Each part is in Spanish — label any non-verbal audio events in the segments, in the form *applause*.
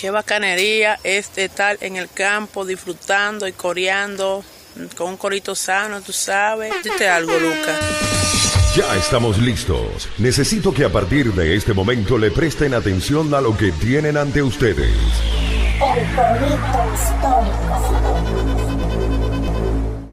Qué bacanería es estar en el campo disfrutando y coreando con un corito sano, tú sabes. Dite algo, Lucas. Ya estamos listos. Necesito que a partir de este momento le presten atención a lo que tienen ante ustedes. El corito histórico.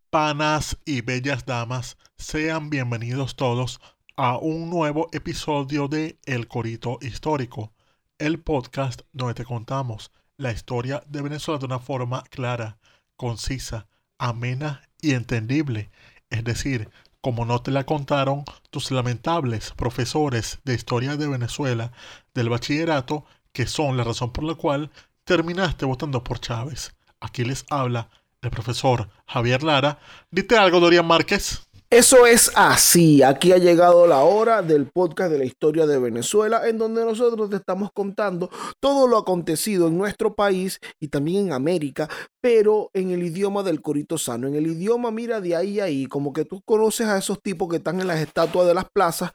Panas y bellas damas, sean bienvenidos todos a un nuevo episodio de El Corito Histórico, el podcast donde te contamos la historia de Venezuela de una forma clara, concisa, amena y entendible. Es decir, como no te la contaron tus lamentables profesores de historia de Venezuela del bachillerato, que son la razón por la cual terminaste votando por Chávez. Aquí les habla el profesor Javier Lara. Dite algo, Dorian Márquez. Eso es así. Aquí ha llegado la hora del podcast de la historia de Venezuela, en donde nosotros te estamos contando todo lo acontecido en nuestro país y también en América, pero en el idioma del corito sano. En el idioma, mira, de ahí a ahí, como que tú conoces a esos tipos que están en las estatuas de las plazas,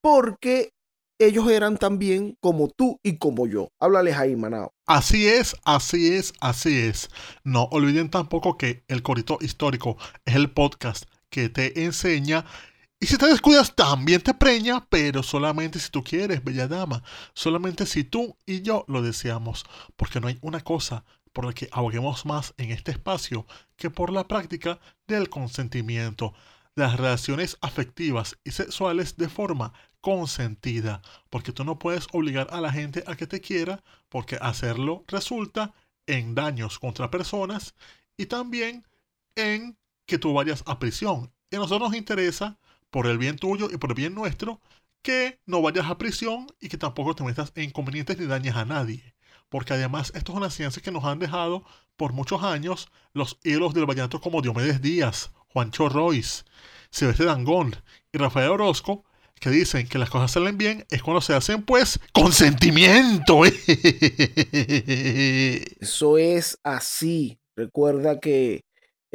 porque ellos eran también como tú y como yo. Háblales ahí, Manao. Así es, así es, así es. No olviden tampoco que el Corito Histórico es el podcast que te enseña. Y si te descuidas, también te preña, pero solamente si tú quieres, bella dama. Solamente si tú y yo lo deseamos. Porque no hay una cosa por la que aboguemos más en este espacio que por la práctica del consentimiento. Las relaciones afectivas y sexuales de forma consentida. Porque tú no puedes obligar a la gente a que te quiera, porque hacerlo resulta en daños contra personas y también en que tú vayas a prisión. Y a nosotros nos interesa, por el bien tuyo y por el bien nuestro, que no vayas a prisión y que tampoco te metas en inconvenientes ni dañes a nadie. Porque además esto es una ciencia que nos han dejado por muchos años los ídolos del vallenato como Diomedes Díaz, Juancho Royce, Silvestre Dangón y Rafael Orozco, que dicen que las cosas salen bien es cuando se hacen pues con sentimiento. *laughs* Eso es así. Recuerda que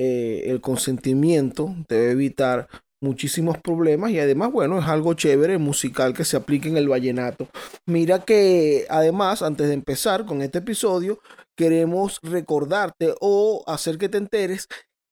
eh, el consentimiento debe evitar muchísimos problemas y además, bueno, es algo chévere musical que se aplique en el vallenato. Mira que además, antes de empezar con este episodio, queremos recordarte o hacer que te enteres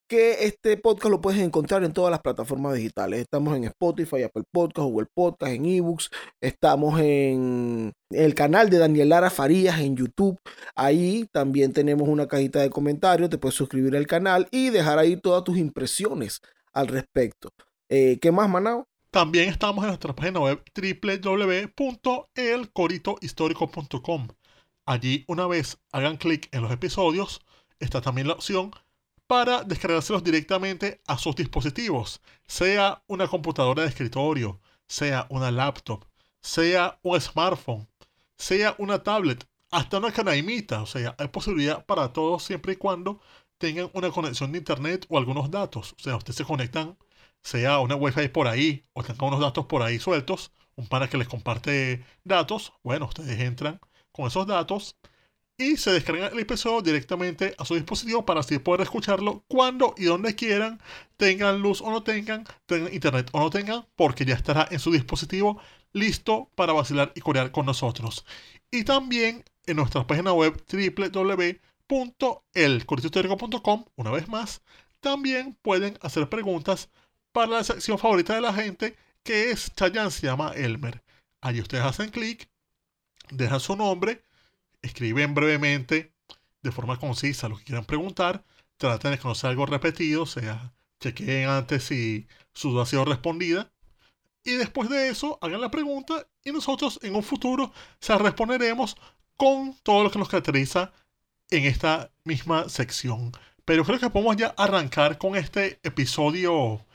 que este podcast lo puedes encontrar en todas las plataformas digitales. Estamos en Spotify, Apple Podcast, Google Podcast, en eBooks. Estamos en el canal de Daniel Lara Farías en YouTube. Ahí también tenemos una cajita de comentarios. Te puedes suscribir al canal y dejar ahí todas tus impresiones al respecto. Eh, ¿Qué más, Manao? También estamos en nuestra página web www.elcoritohistórico.com. Allí, una vez hagan clic en los episodios, está también la opción para descargárselos directamente a sus dispositivos, sea una computadora de escritorio, sea una laptop, sea un smartphone, sea una tablet, hasta una canaimita. O sea, hay posibilidad para todos siempre y cuando tengan una conexión de internet o algunos datos. O sea, ustedes se conectan, sea una wifi por ahí o tengan unos datos por ahí sueltos, un pana que les comparte datos. Bueno, ustedes entran con esos datos y se descargan el episodio directamente a su dispositivo para así poder escucharlo cuando y donde quieran, tengan luz o no tengan, tengan internet o no tengan, porque ya estará en su dispositivo listo para vacilar y corear con nosotros. Y también en nuestra página web www.elcoritohistórico.com, una vez más, también pueden hacer preguntas para la sección favorita de la gente, que es Chayan se llama Elmer. Allí ustedes hacen clic, dejan su nombre, escriben brevemente, de forma concisa, lo que quieran preguntar. Traten de conocer algo repetido, o sea, chequeen antes si su duda ha sido respondida. Y después de eso, hagan la pregunta y nosotros en un futuro se responderemos con todo lo que nos caracteriza en esta misma sección. Pero creo que podemos ya arrancar con este episodio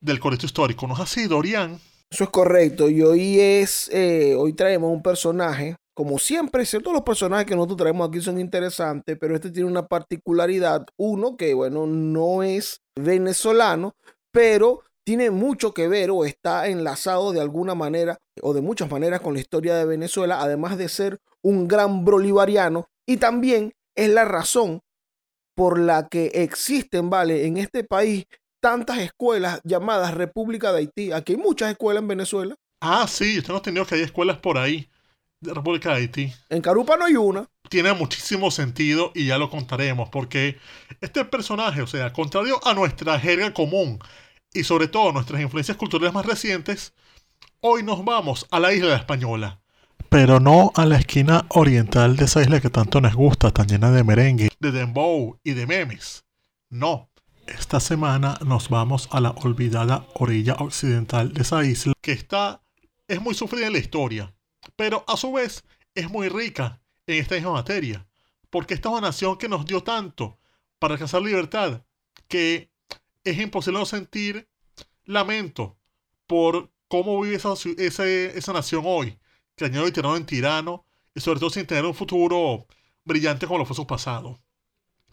del Corito Histórico. ¿No es así, Dorian? Eso es correcto. Y hoy es, eh, hoy traemos un personaje como siempre, todos los personajes que nosotros traemos aquí son interesantes, pero este tiene una particularidad. Uno que, bueno, no es venezolano, pero tiene mucho que ver o está enlazado de alguna manera o de muchas maneras con la historia de Venezuela, además de ser un gran bolivariano. Y también es la razón por la que existen, ¿vale? En este país tantas escuelas llamadas República de Haití. Aquí hay muchas escuelas en Venezuela. Ah, sí, yo tengo entendido que hay escuelas por ahí de República de Haití. En Carupa no hay una. tiene muchísimo sentido y ya lo contaremos, porque este personaje, o sea, contrario a nuestra jerga común y sobre todo nuestras influencias culturales más recientes, hoy nos vamos a la isla española. Pero no a la esquina oriental de esa isla que tanto nos gusta, tan llena de merengue, de dembow y de memes. No, esta semana nos vamos a la olvidada orilla occidental de esa isla que está es muy sufrida en la historia, pero a su vez es muy rica en esta misma materia, porque esta es una nación que nos dio tanto para alcanzar libertad que es imposible no sentir lamento por cómo vive esa, esa, nación hoy, que añadió y en tirano, y sobre todo sin tener un futuro brillante como lo fue su pasado.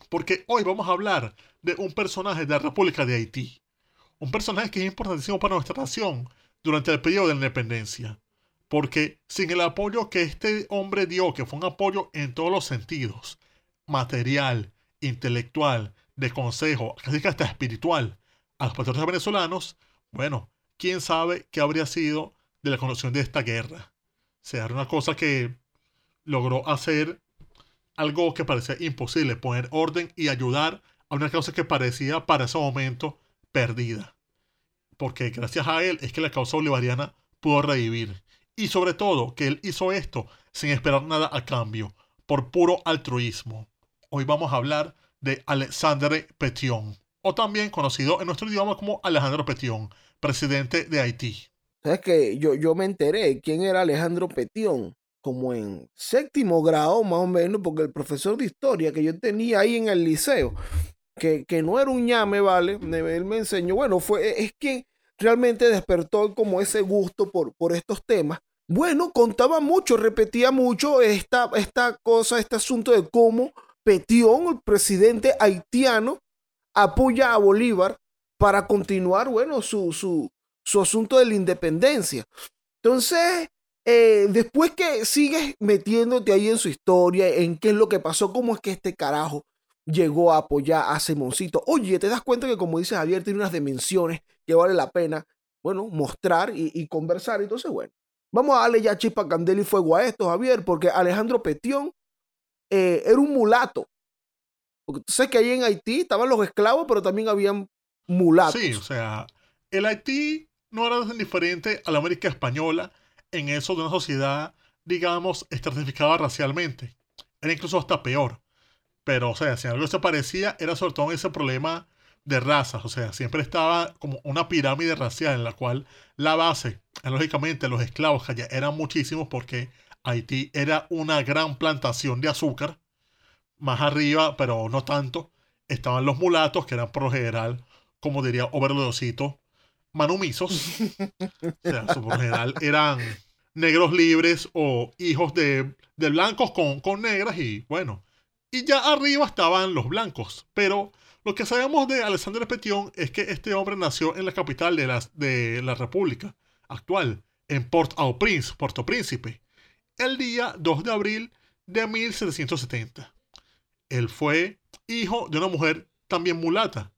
Porque hoy vamos a hablar de un personaje de la República de Haití. Un personaje que es importantísimo para nuestra nación durante el periodo de la independencia. Porque sin el apoyo que este hombre dio, que fue un apoyo en todos los sentidos, material, intelectual, de consejo, casi que hasta espiritual, a los patriotas venezolanos, bueno, quién sabe qué habría sido de la conducción de esta guerra. Era una cosa que logró hacer algo que parecía imposible, poner orden y ayudar a una causa que parecía para ese momento perdida. Porque gracias a él es que la causa bolivariana pudo revivir. Y sobre todo que él hizo esto sin esperar nada a cambio, por puro altruismo. Hoy vamos a hablar de Alexandre Petion, o también conocido en nuestro idioma como Alejandro Petion, presidente de Haití. ¿Sabes que yo, yo me enteré quién era Alejandro Petion? Como en séptimo grado, más o menos, porque el profesor de historia que yo tenía ahí en el liceo, que, que no era un ñame, ¿vale? Él me enseñó, bueno, fue, es que realmente despertó como ese gusto por, por estos temas. Bueno, contaba mucho, repetía mucho esta, esta cosa, este asunto de cómo Petión, el presidente haitiano, apoya a Bolívar para continuar, bueno, su, su, su asunto de la independencia. Entonces, eh, después que sigues metiéndote ahí en su historia, en qué es lo que pasó, cómo es que este carajo llegó a apoyar a Simoncito. Oye, te das cuenta que como dice Javier, tiene unas dimensiones que vale la pena, bueno, mostrar y, conversar. Entonces, bueno, vamos a darle ya chispa, candela y fuego a esto, Javier, porque Alejandro Petión eh, era un mulato. Porque tú sabes que ahí en Haití estaban los esclavos, pero también habían mulatos. Sí, o sea, el Haití no era tan diferente a la América española en eso de una sociedad, digamos, estratificada racialmente. Era incluso hasta peor. Pero, o sea, si algo se parecía, era sobre todo ese problema de razas, o sea, siempre estaba como una pirámide racial en la cual la base, lógicamente los esclavos que allá eran muchísimos porque Haití era una gran plantación de azúcar, más arriba, pero no tanto, estaban los mulatos, que eran por lo general, como diría Overlodosito, manumisos, o sea, por lo general eran negros libres o hijos de, de blancos con, con negras y bueno, y ya arriba estaban los blancos, pero lo que sabemos de Alexandre Petion es que este hombre nació en la capital de la, de la República actual, en Port-au-Prince, Puerto Príncipe, el día 2 de abril de 1770. Él fue hijo de una mujer también mulata,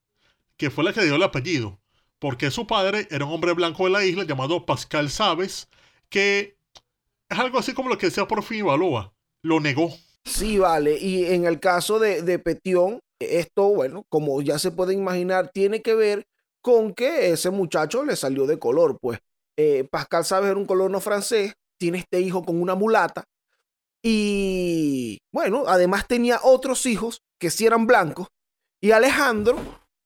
que fue la que dio el apellido, porque su padre era un hombre blanco de la isla llamado Pascal Sabes, que es algo así como lo que decía por fin Baloa, lo negó. Sí, vale, y en el caso de, de Petión, esto, bueno, como ya se puede imaginar, tiene que ver con que ese muchacho le salió de color, pues. Eh, Pascal Sabes era un colono francés, tiene este hijo con una mulata y, bueno, además tenía otros hijos que sí eran blancos y Alejandro,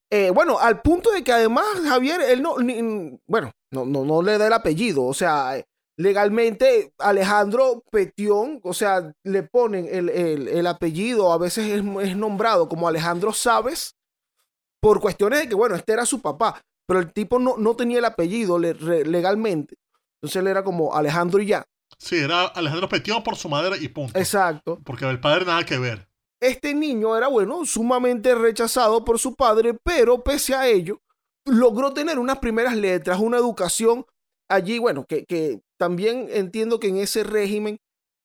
eh, bueno, al punto de que además Javier, él no, bueno, no, no, no le da el apellido, o sea, legalmente Alejandro Petión, o sea, le ponen el, apellido, a veces es, nombrado como Alejandro Sabes, por cuestiones de que, bueno, este era su papá, pero el tipo no, no tenía el apellido legalmente. Entonces él era como Alejandro y ya. Sí, era Alejandro Petión por su madre y punto. Exacto. Porque el padre nada que ver. Este niño era, bueno, sumamente rechazado por su padre, pero pese a ello, logró tener unas primeras letras, una educación allí, bueno, que, que también entiendo que en ese régimen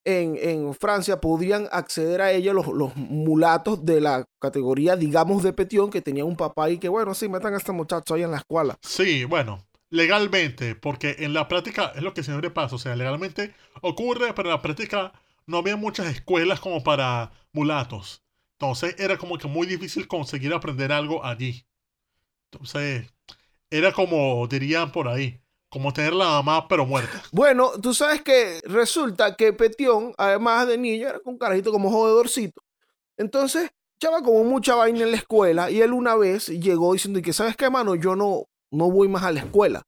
en, Francia podrían acceder a ella los, los, mulatos de la categoría, digamos, de petión, que tenía un papá y que, bueno, sí, metan a este muchacho ahí en la escuela. Sí, bueno, legalmente, porque en la práctica es lo que siempre pasa, o sea, legalmente ocurre, pero en la práctica no había muchas escuelas como para mulatos. Entonces era como que muy difícil conseguir aprender algo allí. Entonces era como dirían por ahí, como tener la mamá pero muerta. Bueno, tú sabes que resulta que Petión, además de niño, era un carajito como jodedorcito. Entonces, echaba como mucha vaina en la escuela y él una vez llegó diciendo que, ¿sabes qué, mano? Yo no, no voy más a la escuela.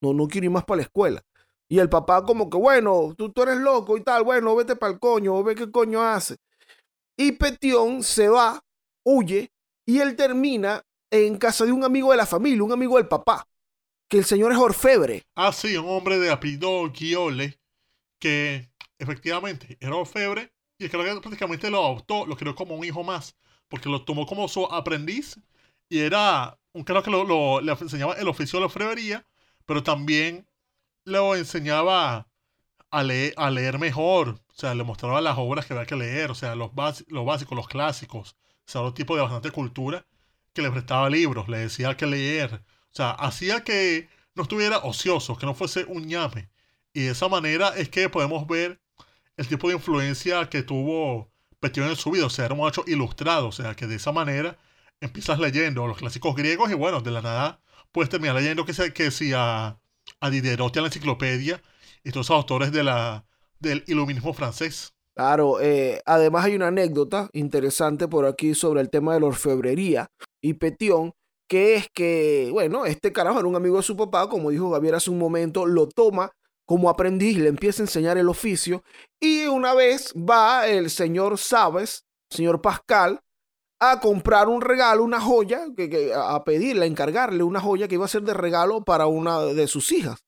No, no quiero ir más para la escuela. Y el papá como que, bueno, tú, tú eres loco y tal, bueno, vete para el coño, ve qué coño hace. Y Petión se va, huye, y él termina en casa de un amigo de la familia, un amigo del papá, que el señor es orfebre. Ah, sí, un hombre de apellido Guiole, que efectivamente era orfebre y creo que prácticamente lo adoptó, lo creó como un hijo más, porque lo tomó como su aprendiz y era un creo que lo, le enseñaba el oficio de la orfebrería, pero también lo enseñaba a leer, a leer mejor, o sea, le mostraba las obras que había que leer, o sea, los, los básicos, los clásicos, o sea, otro tipo de bastante cultura, que le prestaba libros, le decía que leer, sea, hacía que no estuviera ocioso, que no fuese un ñame. Y de esa manera es que podemos ver el tipo de influencia que tuvo Petión en su vida, o sea, era un hecho ilustrado, o sea, que de esa manera empiezas leyendo los clásicos griegos y bueno, de la nada puedes terminar leyendo que, sea, que si a, a Diderot y a la enciclopedia y todos esos autores de la, del iluminismo francés. Claro, eh, además hay una anécdota interesante por aquí sobre el tema de la orfebrería y Petión, que es que, bueno, este carajo era un amigo de su papá, como dijo Gabriel hace un momento, lo toma como aprendiz, le empieza a enseñar el oficio y una vez va el señor Sabes, señor Pascal, a comprar un regalo, una joya, que, que- a pedirle, a encargarle una joya que iba a ser de regalo para una de sus hijas,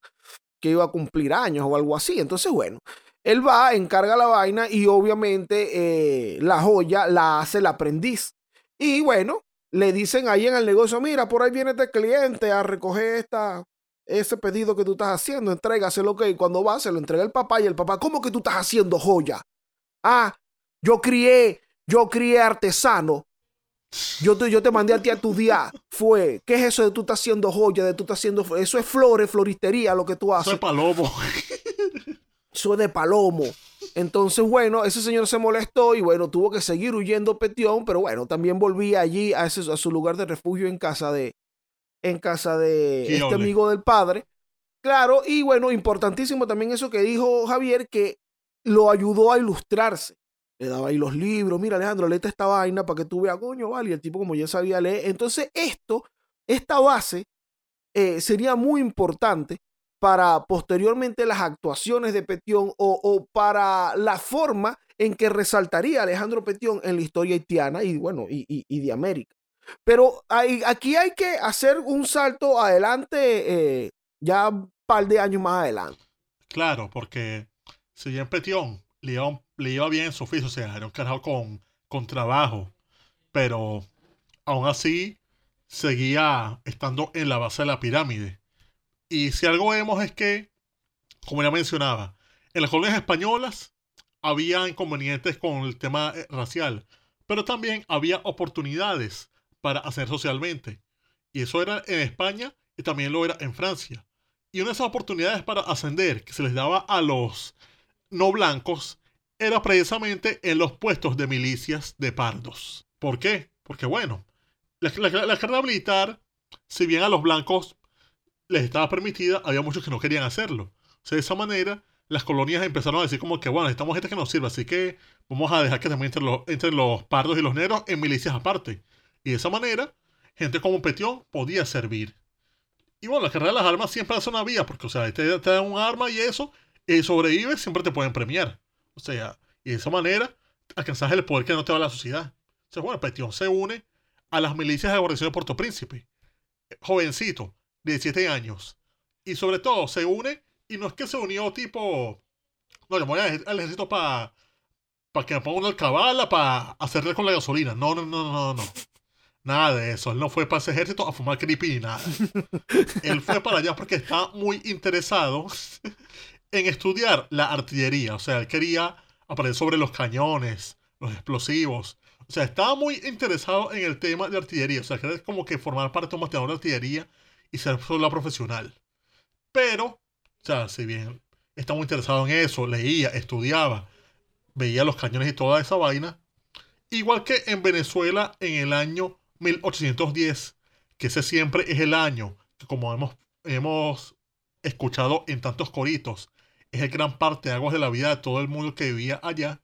que iba a cumplir años o algo así. Entonces, bueno, él va, encarga la vaina y obviamente eh, la joya la hace el aprendiz. Y bueno, le dicen ahí en el negocio, mira, por ahí viene este cliente a recoger esta, ese pedido que tú estás haciendo, entrégaselo, que cuando va se lo entrega el papá y el papá, ¿cómo que tú estás haciendo joya? Ah, yo crié, yo crié artesano. Yo te, yo te mandé a ti a estudiar. Fue, ¿qué es eso de tú estás haciendo joya, de tú estás haciendo, eso es flores, floristería, lo que tú haces. Soy palomo. *laughs* Eso es de palomo. Entonces, bueno, ese señor se molestó y bueno, tuvo que seguir huyendo Petión, pero bueno, también volvía allí a, ese, a su lugar de refugio en casa de, en casa de Qué este ole. amigo del padre. Claro, y bueno, importantísimo también eso que dijo Javier, que lo ayudó a ilustrarse. Le daba ahí los libros, mira Alejandro, léete esta vaina para que tú veas, coño, vale, y el tipo como ya sabía leer. Entonces, esto, esta base, eh, sería muy importante para posteriormente las actuaciones de Petión o, para la forma en que resaltaría Alejandro Petión en la historia haitiana y bueno, y, de América. Pero aquí hay que hacer un salto adelante, eh, ya un par de años más adelante. Claro, porque si bien Petión le iba, le iba bien en su oficio, o sea, era con, con trabajo, pero aún así seguía estando en la base de la pirámide. Y si algo vemos es que, como ya mencionaba, en las colonias españolas había inconvenientes con el tema eh, racial, pero también había oportunidades para hacer socialmente. Y eso era en España y también lo era en Francia. Y una de esas oportunidades para ascender que se les daba a los no blancos era precisamente en los puestos de milicias de pardos. ¿Por qué? Porque bueno, la, la- la militar, si bien a los blancos les estaba permitida, había muchos que no querían hacerlo. O sea, de esa manera, las colonias empezaron a decir como que, bueno, necesitamos gente que nos sirva, así que vamos a dejar que también entre los, los pardos y los negros en milicias aparte. Y de esa manera, gente como Petión podía servir. Y bueno, la carrera de las armas siempre es una vía, porque, o sea, te, te un arma y eso, y sobrevives, siempre te pueden premiar. O sea, y de esa manera alcanzas el poder que no te da la sociedad. O sea, bueno, Petión se une a las milicias de la guarnición de Puerto Príncipe. Jovencito, 17 años. Y sobre todo, se une, y no es que se unió tipo, no, yo voy al ejército para para que me ponga una alcabala para hacerle con la gasolina. No, no, no, no, no. Nada de eso. Él no fue para ese ejército a fumar creepy ni nada. Él fue para allá porque está muy interesado *laughs* en estudiar la artillería. O sea, él quería aprender sobre los cañones, los explosivos. O sea, estaba muy interesado en el tema de artillería. O sea, quería como que formar parte de un batallador de artillería y ser la profesional. Pero, o sea, si bien está muy interesado en eso, leía, estudiaba, veía los cañones y toda esa vaina. Igual que en Venezuela en el año 1810, que ese siempre es el año que como hemos, hemos escuchado en tantos coritos, es el gran parte de aguas de la vida de todo el mundo que vivía allá.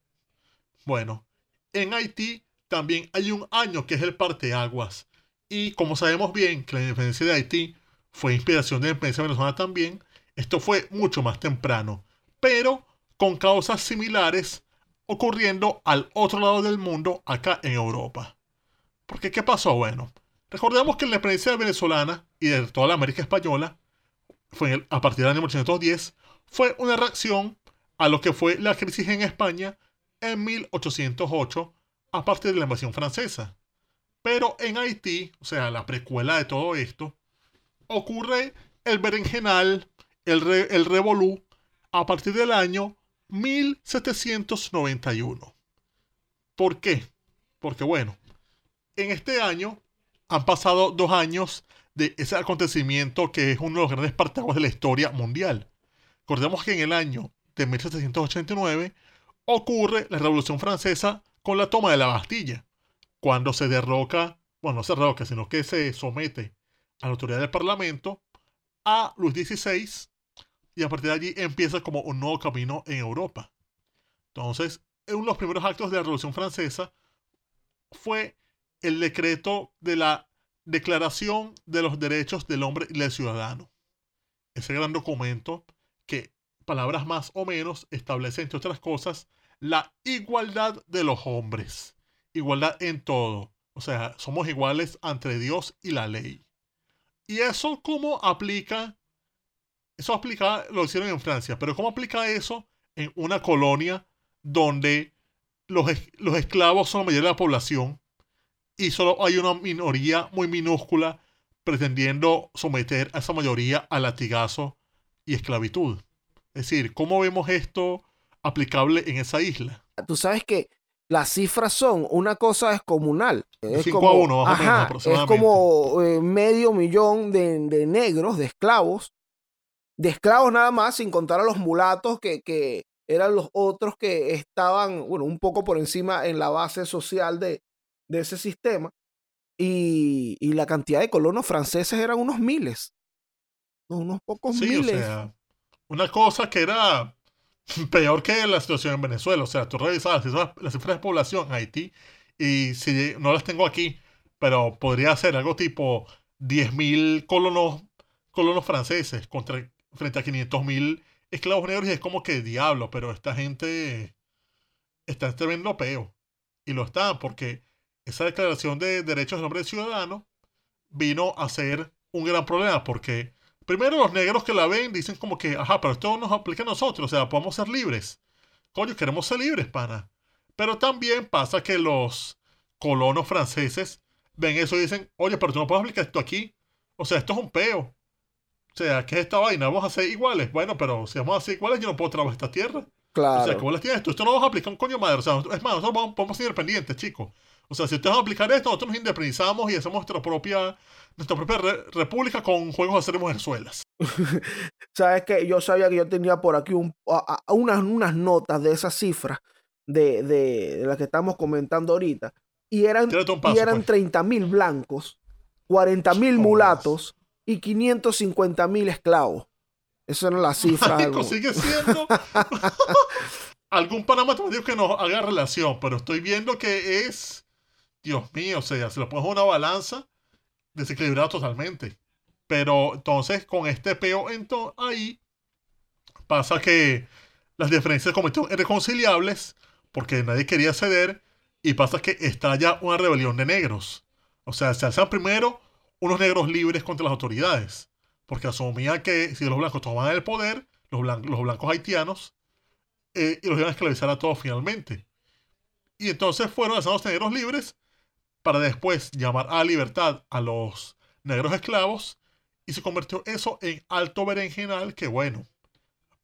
Bueno, en Haití también hay un año que es el parteaguas. Y como sabemos bien que la independencia de Haití fue inspiración de la independencia venezolana también, esto fue mucho más temprano, pero con causas similares ocurriendo al otro lado del mundo, acá en Europa. Porque, ¿qué pasó? Bueno, recordemos que la independencia venezolana y de toda la América Española, fue a partir del año 1810, fue una reacción a lo que fue la crisis en España en 1808 a partir de la invasión francesa. Pero en Haití, o sea, la precuela de todo esto, ocurre el berenjenal, el, revolú, a partir del año 1791. ¿Por qué? Porque bueno, en este año han pasado dos años de ese acontecimiento que es uno de los grandes parteaguas de la historia mundial. Recordemos que en el año de 1789 ocurre la Revolución Francesa con la toma de la Bastilla, cuando se derroca, bueno, no se derroca, sino que se somete a la autoridad del Parlamento a Luis XVI y a partir de allí empieza como un nuevo camino en Europa. Entonces, uno de los primeros actos de la Revolución Francesa fue el decreto de la Declaración de los Derechos del Hombre y del Ciudadano. Ese gran documento que, palabras más o menos, establece, entre otras cosas, la igualdad de los hombres. Igualdad en todo. O sea, somos iguales ante Dios y la ley. ¿Y eso cómo aplica eso aplica, lo hicieron en Francia, pero ¿cómo aplica eso en una colonia donde los, los esclavos son la mayoría de la población y solo hay una minoría muy minúscula pretendiendo someter a esa mayoría a latigazo y esclavitud? Es decir, ¿cómo vemos esto aplicable en esa isla? Tú sabes que las cifras son una cosa descomunal. Es 5 como, a 1, más o menos, ajá, es aproximadamente. como eh, medio millón de, de negros, de esclavos, de esclavos nada más, sin contar a los mulatos que, que eran los otros que estaban, bueno, un poco por encima en la base social de, de ese sistema. Y, y la cantidad de colonos franceses eran unos miles. Unos pocos Sí, o miles. sea, una cosa que era *laughs* peor que la situación en Venezuela. O sea, tú revisabas las cifras, de población en Haití y si no las tengo aquí, pero podría ser algo tipo 10.000 colonos, colonos franceses contra, frente a 500.000 esclavos negros y es como que diablo, pero esta gente está en tremendo peo. Y lo están porque esa declaración de derechos del hombre ciudadano vino a ser un gran problema porque primero los negros que la ven dicen como que, ajá, pero esto nos aplica a nosotros, o sea, podemos ser libres. Coño, queremos ser libres, pana. Pero también pasa que los colonos franceses ven eso y dicen, oye, pero tú no puedes aplicar esto aquí. O sea, esto es un peo. O sea, ¿qué es esta vaina? Vamos a ser iguales. Bueno, pero si vamos a ser iguales, yo no puedo trabajar esta tierra. claro. O sea, vos les tienes esto. Esto no vamos a aplicar un coño madre. O sea, es más, nosotros vamos, podemos ser independientes, chicos. O sea, si ustedes van a aplicar esto, nosotros nos independizamos y hacemos nuestra propia, nuestra propia re- república con juegos de hacer mujerzuelas. *laughs* Sabes que yo sabía que yo tenía por aquí un- a- a- unas, unas notas de esas cifras de, de, de las que estamos comentando ahorita. Y eran, un y paso, eran pues. 30 mil blancos, 40 mil mulatos y 550 mil esclavos. Esas eran las cifras. Algo. sigue siendo *laughs* algún Panamá matemático que nos haga relación, pero estoy viendo que es, Dios mío, o sea, se lo pones a una balanza, desequilibrado totalmente. Pero entonces, con este peo ahí, pasa que las diferencias en irreconciliables porque nadie quería ceder y pasa que estalla una rebelión de negros. O sea, se alzan primero unos negros libres contra las autoridades, porque asumían que si los blancos tomaban el poder, los blancos haitianos, eh, y los iban a esclavizar a todos finalmente. Y entonces fueron alzados negros libres para después llamar a libertad a los negros esclavos y se convirtió eso en alto berenjenal que bueno,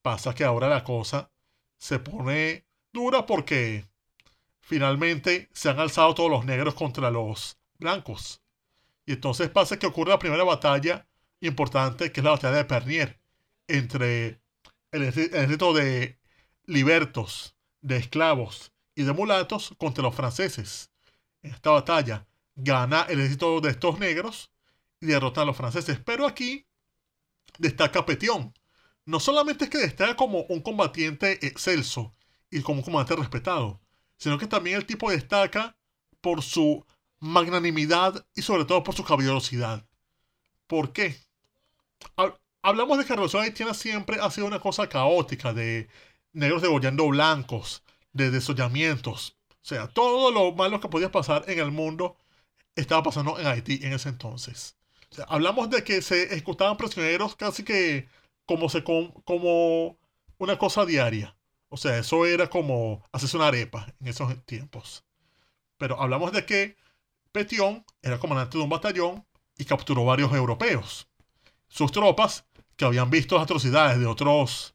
pasa que ahora la cosa se pone dura porque finalmente se han alzado todos los negros contra los blancos. Y entonces pasa que ocurre la primera batalla importante, que es la batalla de Pernier, entre el ejército de libertos de esclavos y de mulatos contra los franceses. En esta batalla gana el ejército de estos negros y derrota a los franceses. Pero aquí destaca Petión. No solamente es que destaca como un combatiente excelso y como un combatiente respetado, sino que también el tipo destaca por su magnanimidad y sobre todo por su caballerosidad. ¿Por qué? Hablamos de que la revolución haitiana siempre ha sido una cosa caótica, de negros degollando blancos, de desollamientos. O sea, todo lo malo que podía pasar en el mundo estaba pasando en Haití en ese entonces. hablamos de que se ejecutaban prisioneros casi que como, se, como una cosa diaria. O sea, eso era como hacerse una arepa en esos tiempos. Pero hablamos de que Petion era comandante de un batallón y capturó varios europeos. Sus tropas que habían visto atrocidades de otros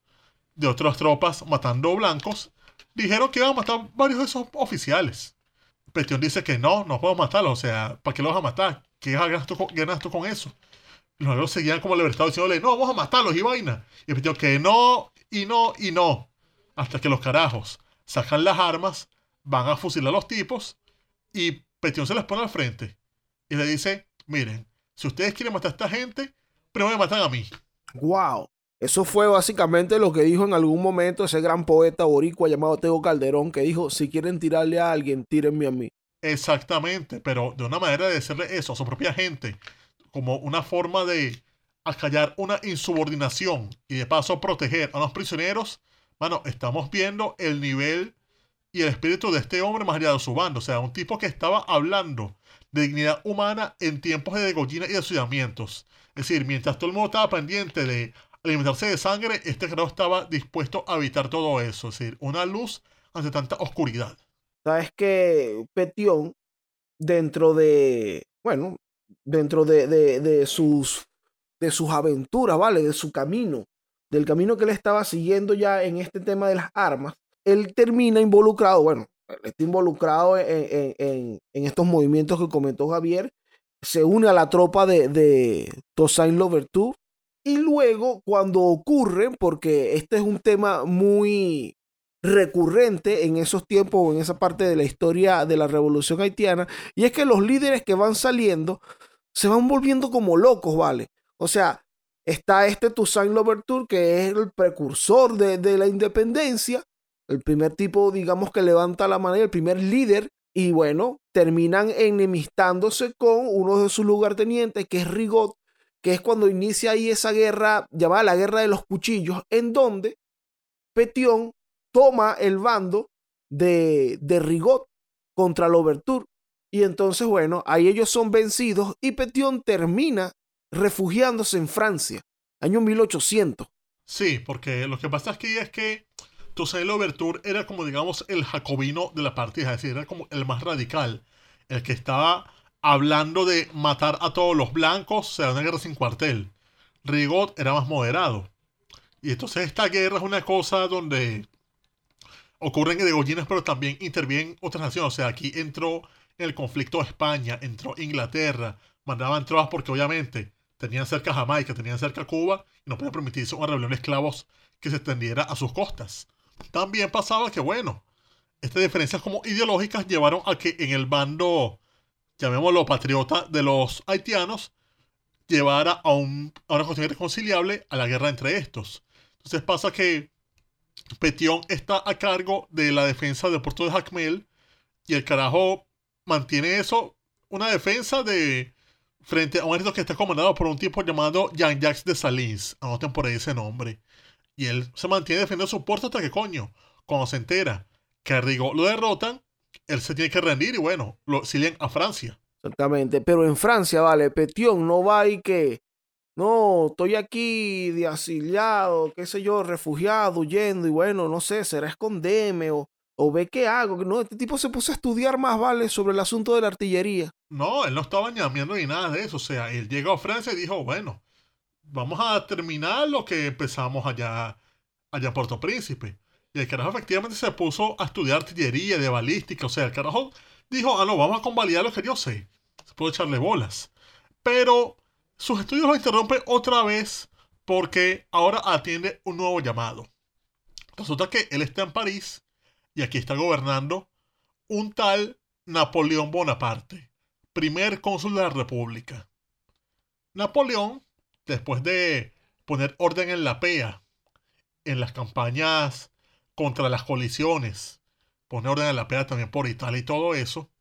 de otras tropas matando blancos, dijeron que iban a matar varios de esos oficiales. Petión dice que no, no podemos matarlos, o sea, ¿para qué los vas a matar? ¿Qué ganas tú, tú con eso? Los negros seguían como libertados diciéndole, no, vamos a matarlos y vaina. Y Petión que no, y no, y no. Hasta que los carajos sacan las armas, van a fusilar a los tipos, y Petión se les pone al frente. Y le dice, miren, si ustedes quieren matar a esta gente, primero me matan a mí. Wow. Eso fue básicamente lo que dijo en algún momento ese gran poeta boricua llamado Teo Calderón, que dijo, si quieren tirarle a alguien, tírenme a mí. Exactamente, pero de una manera de decirle eso a su propia gente, como una forma de acallar una insubordinación y de paso proteger a los prisioneros, bueno, estamos viendo el nivel y el espíritu de este hombre más allá de su bando. O sea, un tipo que estaba hablando de dignidad humana en tiempos de degollina y de. Es decir, mientras todo el mundo estaba pendiente de alimentarse de sangre, este creo estaba dispuesto a evitar todo eso. Es decir, una luz ante tanta oscuridad. Sabes que Petión, dentro de, bueno, dentro de, de, sus, de sus aventuras, ¿vale? De su camino, del camino que él estaba siguiendo ya en este tema de las armas, él termina involucrado, bueno, está involucrado en, en, en estos movimientos que comentó Javier se une a la tropa de, de Toussaint Louverture. Y luego, cuando ocurre, porque este es un tema muy recurrente en esos tiempos o en esa parte de la historia de la revolución haitiana, y es que los líderes que van saliendo se van volviendo como locos, ¿vale? O sea, está este Toussaint Louverture, que es el precursor de, de la independencia, el primer tipo, digamos, que levanta la mano, el primer líder y bueno, terminan enemistándose con uno de sus lugartenientes, que es Rigot, que es cuando inicia ahí esa guerra llamada la Guerra de los Cuchillos, en donde Petión toma el bando de, de Rigot contra Louverture. Y entonces, bueno, ahí ellos son vencidos y Petión termina refugiándose en Francia, año 1800. Sí, porque lo que pasa aquí es que Toussaint Louverture era como, digamos, el jacobino de la partida, es decir, era como el más radical, el que estaba hablando de matar a todos los blancos, sea, una guerra sin cuartel. Rigot era más moderado. Y entonces esta guerra es una cosa donde ocurren degollines, pero también intervienen otras naciones. O sea, aquí entró en el conflicto España, entró Inglaterra, mandaban tropas porque obviamente tenían cerca Jamaica, tenían cerca Cuba y no podían permitirse una rebelión de esclavos que se extendiera a sus costas. También pasaba que, bueno, estas diferencias como ideológicas llevaron a que en el bando, llamémoslo patriota, de los haitianos, llevara a, un, a una cuestión irreconciliable a la guerra entre estos. Entonces pasa que Petión está a cargo de la defensa del puerto de Jacmel y el carajo mantiene eso, una defensa de frente a un ejército que está comandado por un tipo llamado Jean-Jacques de Salins. Anoten por ahí ese nombre. Y él se mantiene defendiendo su puerto hasta que coño, cuando se entera que Rigo lo derrotan, él se tiene que rendir y bueno, lo exilian a Francia. Exactamente, pero en Francia, vale, Petión no va y que, no, estoy aquí de asiliado, qué sé yo, refugiado, huyendo y bueno, no sé, será esconderme o, o ve qué hago. No, este tipo se puso a estudiar más, vale, sobre el asunto de la artillería. No, él no estaba ñameando ni nada de eso, o sea, él llegó a Francia y dijo, bueno, vamos a terminar lo que empezamos allá, allá en Puerto Príncipe. Y el carajo efectivamente se puso a estudiar artillería, de balística. O sea, el carajo dijo, ah, no, vamos a convalidar lo que yo sé. Se puede echarle bolas. Pero sus estudios los interrumpe otra vez porque ahora atiende un nuevo llamado. Resulta que él está en París y aquí está gobernando un tal Napoleón Bonaparte, primer cónsul de la República. Napoleón, después de poner orden en la PEA, en las campañas contra las colisiones, poner orden en la PEA también por Italia y todo eso,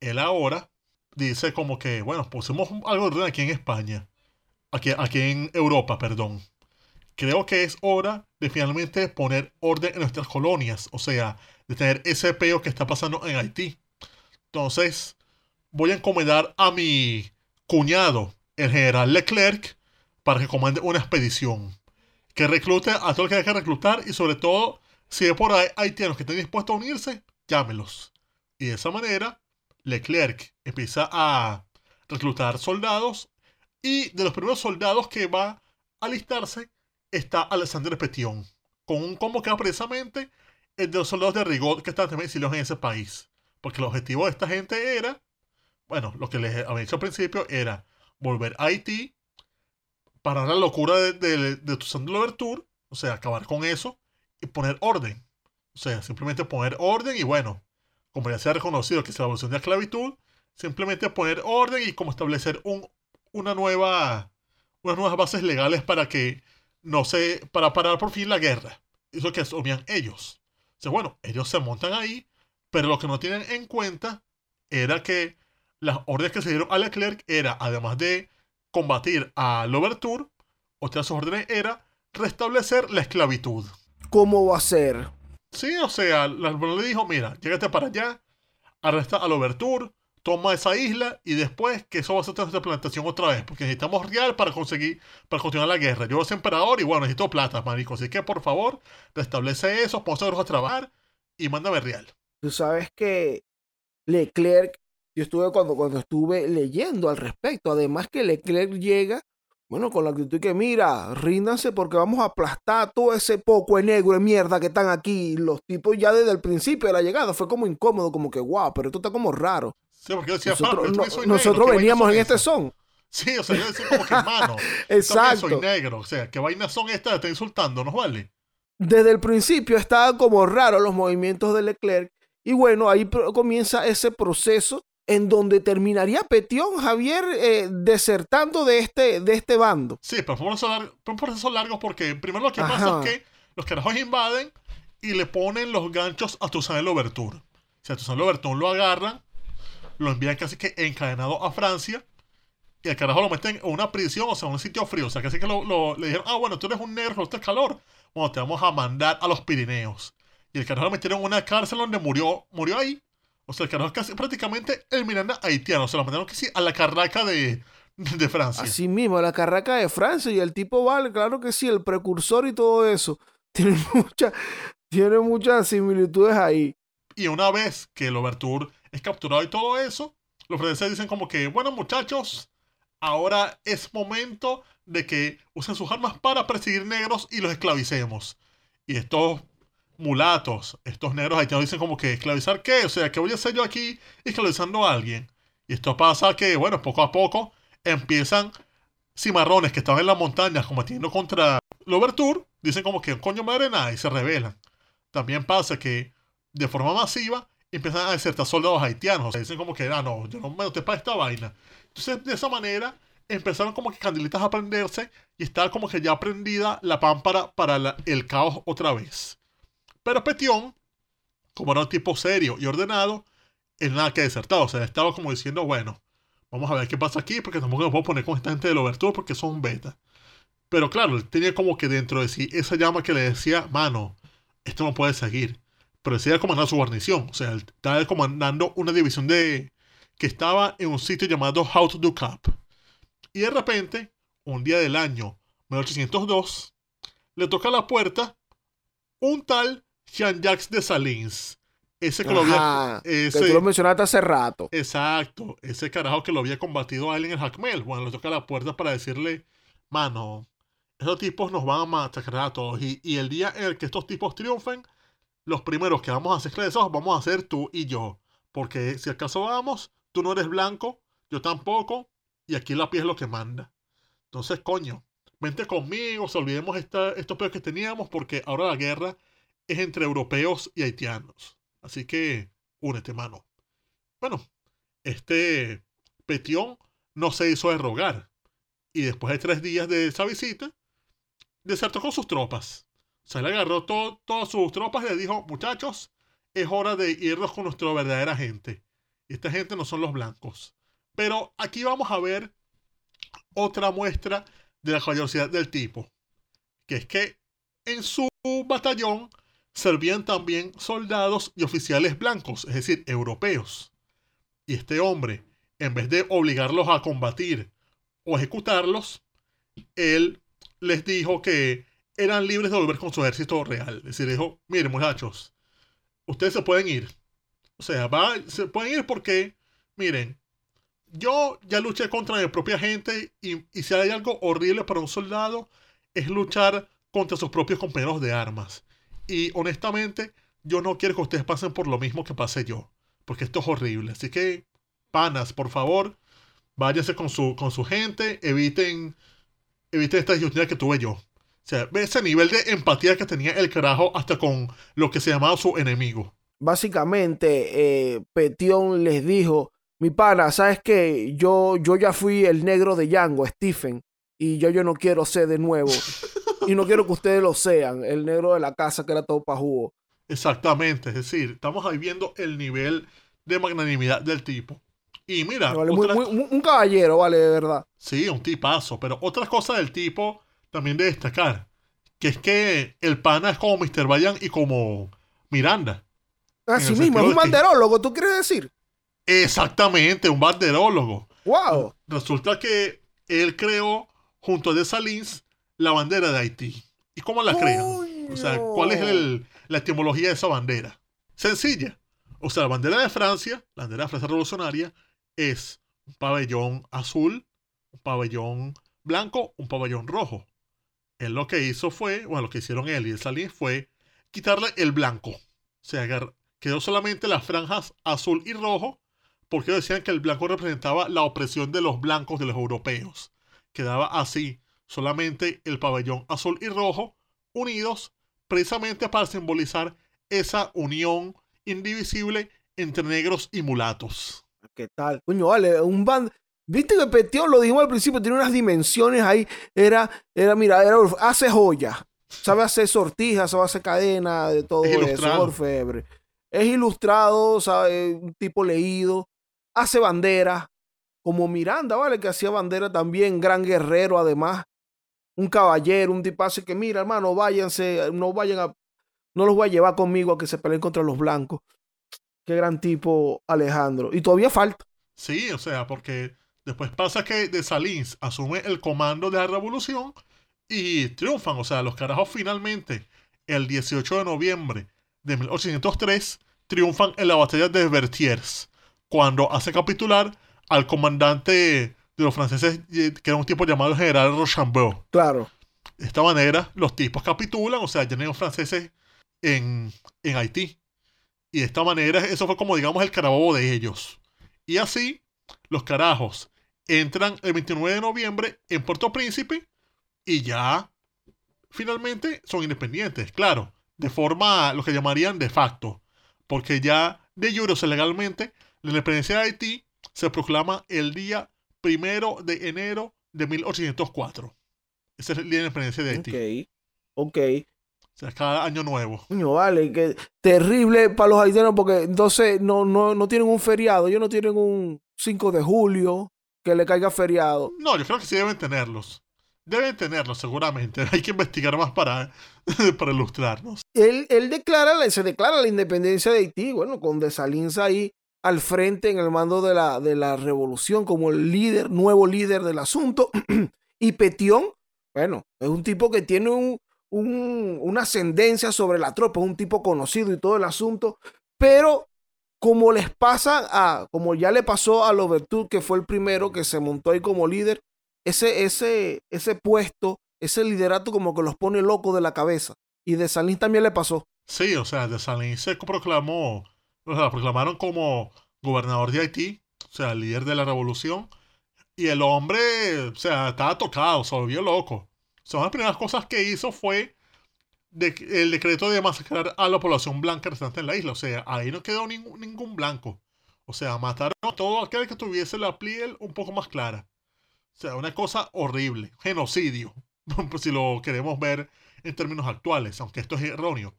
él ahora dice como que, bueno, pusimos algo de orden aquí en España, aquí, aquí en Europa, perdón. Creo que es hora de finalmente poner orden en nuestras colonias, o sea, de tener ese peo que está pasando en Haití. Entonces, voy a encomendar a mi cuñado, el general Leclerc, para que comande una expedición. Que reclute a todo el que haya que reclutar y sobre todo, si hay por ahí haitianos que estén dispuestos a unirse, llámelos. Y de esa manera, Leclerc empieza a reclutar soldados y de los primeros soldados que va a alistarse está Alexandre Petion, con un combo que va precisamente el de los soldados de Rigaud que están también exiliados en ese país. Porque el objetivo de esta gente era, bueno, lo que les había dicho al principio era volver a Haití, parar la locura de, de, de Toussaint o sea, acabar con eso poner orden. O sea, simplemente poner orden y bueno, como ya se ha reconocido que es la evolución de la esclavitud, simplemente poner orden y como establecer un, una nueva, unas nuevas bases legales para que no se, para parar por fin la guerra. Eso que asumían ellos. O sea, bueno, ellos se montan ahí, pero lo que no tienen en cuenta era que las órdenes que se dieron a Leclerc era, además de combatir a Louverture, otra de sus órdenes era restablecer la esclavitud. ¿Cómo va a ser? Sí, o sea, le dijo, mira, llégate para allá, arresta a Louverture, toma esa isla y después que eso va a ser nuestra plantación otra vez, porque necesitamos real para conseguir, para continuar la guerra. Yo soy emperador y bueno, necesito plata, marico. Así que por favor, restablece eso, ponse a trabajar y mándame real. Tú sabes que Leclerc, yo estuve cuando, cuando estuve leyendo al respecto, además que Leclerc llega, bueno, con la actitud que mira, ríndanse porque vamos a aplastar todo ese poco de negro de mierda que están aquí. Los tipos ya desde el principio de la llegada fue como incómodo, como que guau, pero esto está como raro. Sí, porque yo decía, nosotros, "Mano, no- soy nosotros negro, ¿qué veníamos en este son son. esas?" Sí, o sea, yo decía como que, mano, *laughs* Exacto. soy negro, o sea, ¿qué vainas son estas? Está insultando, ¿no vale? Desde el principio estaban como raros los movimientos de Leclerc. Y bueno, ahí comienza ese proceso en donde terminaría Petión Javier eh, desertando de este, de este bando. Sí, pero fue un proceso largo, fue un proceso largo porque primero lo que pasa Ajá. es que los carajos invaden y le ponen los ganchos a Toussaint Louverture. O sea, Toussaint Louverture lo agarran, lo envían casi que encadenado a Francia y al carajo lo meten en una prisión, o sea, en un sitio frío. O sea, casi que lo, lo- le dijeron, ah, bueno, tú eres un negro, no es calor. Bueno, te vamos a mandar a los Pirineos. Y el carajo lo metieron en una cárcel donde murió, murió ahí. O sea, el casi prácticamente el Miranda haitiano. O sea, lo mandaron casi a la carraca de, de Francia. Así mismo, la carraca de Francia. Y el tipo vale, claro que sí, el precursor y todo eso. *laughs* Tiene, mucha, tiene muchas similitudes ahí. Y una vez que el Overture es capturado y todo eso, los franceses dicen como que, bueno muchachos, ahora es momento de que usen sus armas para perseguir negros y los esclavicemos. Y estos mulatos, estos negros haitianos dicen como que, ¿esclavizar qué? O sea, ¿qué voy a hacer yo aquí esclavizando a alguien? Y esto pasa que, bueno, poco a poco empiezan cimarrones que estaban en las montañas combatiendo contra el Overture, dicen como que, coño madre nada, y se rebelan. También pasa que de forma masiva empiezan a desertar soldados haitianos. Dicen como que, ah, no, yo no me doy para esta vaina. Entonces, de esa manera, empezaron como que candilitas a prenderse y estaba como que ya prendida la pámpara para la- el caos otra vez. Pero Petión, como era un tipo serio y ordenado, él nada que desertar. O sea, estaba como diciendo, bueno, vamos a ver qué pasa aquí, porque tampoco me puedo poner con esta gente del Overture porque son beta. Pero claro, él tenía como que dentro de sí esa llama que le decía, mano, esto no puede seguir. Pero decía comandar su guarnición. O sea, él estaba comandando una división de que estaba en un sitio llamado How to Do Cap. Y de repente, un día del año 1802, le toca a la puerta un tal Jean-Jacques de Salins. Ese que lo había. Que ese- tú lo mencionaste hace rato. Exacto, ese carajo que lo había combatido a él en el Hackmel. Bueno, le toca a la puerta para decirle, mano, esos tipos nos van a masacrar a todos. Y, y el día en el que estos tipos triunfen, los primeros que vamos a ser esclavizados vamos a ser tú y yo. Porque si acaso vamos, tú no eres blanco, yo tampoco, y aquí la piel es lo que manda. Entonces, coño, vente conmigo, se olvidemos esta, estos peos que teníamos, porque ahora la guerra es entre europeos y haitianos. Así que únete, mano. Bueno, este Petión no se hizo de rogar. Y después de tres días de esa visita, desertó con sus tropas. Se le agarró todas sus tropas y le dijo, muchachos, es hora de irnos con nuestra verdadera gente. Y esta gente no son los blancos. Pero aquí vamos a ver otra muestra de la caballerosidad del tipo. Que es que en su batallón servían también soldados y oficiales blancos, es decir, europeos. Y este hombre, en vez de obligarlos a combatir o ejecutarlos, él les dijo que eran libres de volver con su ejército real. Es decir, dijo, miren muchachos, ustedes se pueden ir. O sea, se pueden ir porque, miren, yo ya luché contra mi propia gente y, y si hay algo horrible para un soldado es luchar contra sus propios compañeros de armas. Y honestamente, yo no quiero que ustedes pasen por lo mismo que pasé yo, porque esto es horrible. Así que, panas, por favor, váyanse con su, con su gente, eviten, eviten esta injusticia que tuve yo. O sea, ve ese nivel de empatía que tenía el carajo hasta con lo que se llamaba su enemigo. Básicamente, eh, Petión les dijo, mi pana, ¿sabes qué? Yo, yo ya fui el negro de Django, Stephen, y yo, yo no quiero ser de nuevo. *laughs* y no quiero que ustedes lo sean, el negro de la casa que era todo jugo. Exactamente, es decir, estamos ahí viendo el nivel de magnanimidad del tipo. Y mira, un caballero, vale, de verdad. Sí, un tipazo, pero otra cosa del tipo también de destacar, que es que el pana es como Mr. Bayan y como Miranda. Así mismo, es un banderólogo, ¿tú quieres decir? Exactamente, un banderólogo. ¡Wow! Resulta que él creó, junto a Dessalines, la bandera de Haití. ¿Y cómo la crean? O sea, ¿cuál es la etimología de esa bandera? Sencilla. O sea, la bandera de Francia, la bandera de Francia revolucionaria, es un pabellón azul, un pabellón blanco, un pabellón rojo. Él lo que hizo fue, bueno, lo que hicieron él y Dessalines fue quitarle el blanco. O sea, quedó solamente las franjas azul y rojo, porque decían que el blanco representaba la opresión de los blancos de los europeos. Quedaba así solamente el pabellón azul y rojo unidos precisamente para simbolizar esa unión indivisible entre negros y mulatos. ¿Qué tal? Coño, vale, un band. Viste que Petión, lo dijimos al principio, tiene unas dimensiones ahí. Era, era, mira, era, hace joya. Sabe hacer sortijas, sabe hacer cadena, de todo eso, orfebre. Es ilustrado, sabe, un tipo leído. Hace bandera. Como Miranda, ¿vale? Que hacía bandera también, gran guerrero además un caballero, un tipazo que mira, hermano, váyanse, no vayan a, no los voy a llevar conmigo a que se peleen contra los blancos. Qué gran tipo Alejandro. Y todavía falta. Sí, o sea, porque después pasa que de Salins asume el comando de la revolución y triunfan. O sea, los carajos finalmente, el 18 de noviembre de 1803, triunfan en la batalla de Vertiers, cuando hace capitular al comandante de los franceses, que era un tipo llamado general Rochambeau. Claro. De esta manera, los tipos capitulan, o sea, ya no hay franceses en, en Haití. Y de esta manera, eso fue como, digamos, el carabobo de ellos. Y así, los carajos entran el 29 de noviembre en Puerto Príncipe y ya finalmente son independientes, claro, de forma lo que llamarían de facto, porque ya de jure, legalmente, la independencia de Haití se proclama el día primero de enero de 1804. Ese es el día de independencia de Haití. Ok, ok. O sea, cada año nuevo. No, vale, que terrible para los haitianos porque entonces no, no, no tienen un feriado. Ellos no tienen un 5 de julio que le caiga feriado. No, yo creo que sí deben tenerlos. Deben tenerlos, seguramente. *laughs* Hay que investigar más para, *laughs* para ilustrarnos. Él, él declara, se declara la independencia de Haití, bueno, con Dessalines ahí al frente en el mando de la, de la revolución como el líder, nuevo líder del asunto. *clears throat* y Petión, bueno, es un tipo que tiene un, una ascendencia sobre la tropa, es un tipo conocido y todo el asunto, pero como les pasa a, como ya le pasó a Lovertud, que fue el primero que se montó ahí como líder, ese, ese, ese puesto, ese liderato como que los pone locos de la cabeza. Y de Salín también le pasó. Sí, o sea, de Salín se proclamó o sea, proclamaron como gobernador de Haití, o sea, líder de la revolución. Y el hombre, o sea, estaba tocado, se volvió loco. O sea, una de las primeras cosas que hizo fue el decreto de masacrar a la población blanca restante en la isla. O sea, ahí no quedó ningún, blanco. O sea, mataron a todo aquel que tuviese la piel un poco más clara. O sea, una cosa horrible. Genocidio. *laughs* si lo queremos ver en términos actuales, aunque esto es erróneo.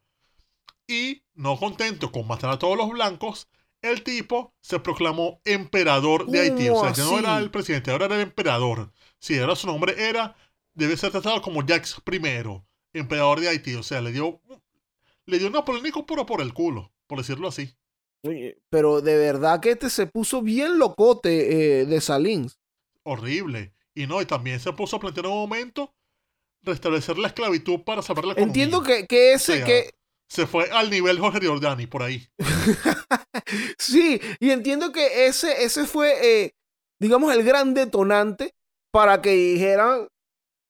Y, no contento con matar a todos los blancos, el tipo se proclamó emperador de Haití. O sea, ya no ¿Cómo era el presidente, ahora era el emperador. Si ahora su nombre era, debe ser tratado como Jacques I, emperador de Haití. O sea, le dio, le dio napoleónico puro por el culo, por decirlo así. Pero de verdad que este se puso bien locote eh, de Salins. Horrible. Y no, y también se puso a plantear en un momento restablecer la esclavitud para salvar la economía. Entiendo que, que ese, O sea, que, Se fue al nivel Jorge Giordani, por ahí. *laughs* sí, y entiendo que ese, ese fue, eh, digamos, el gran detonante para que dijeran,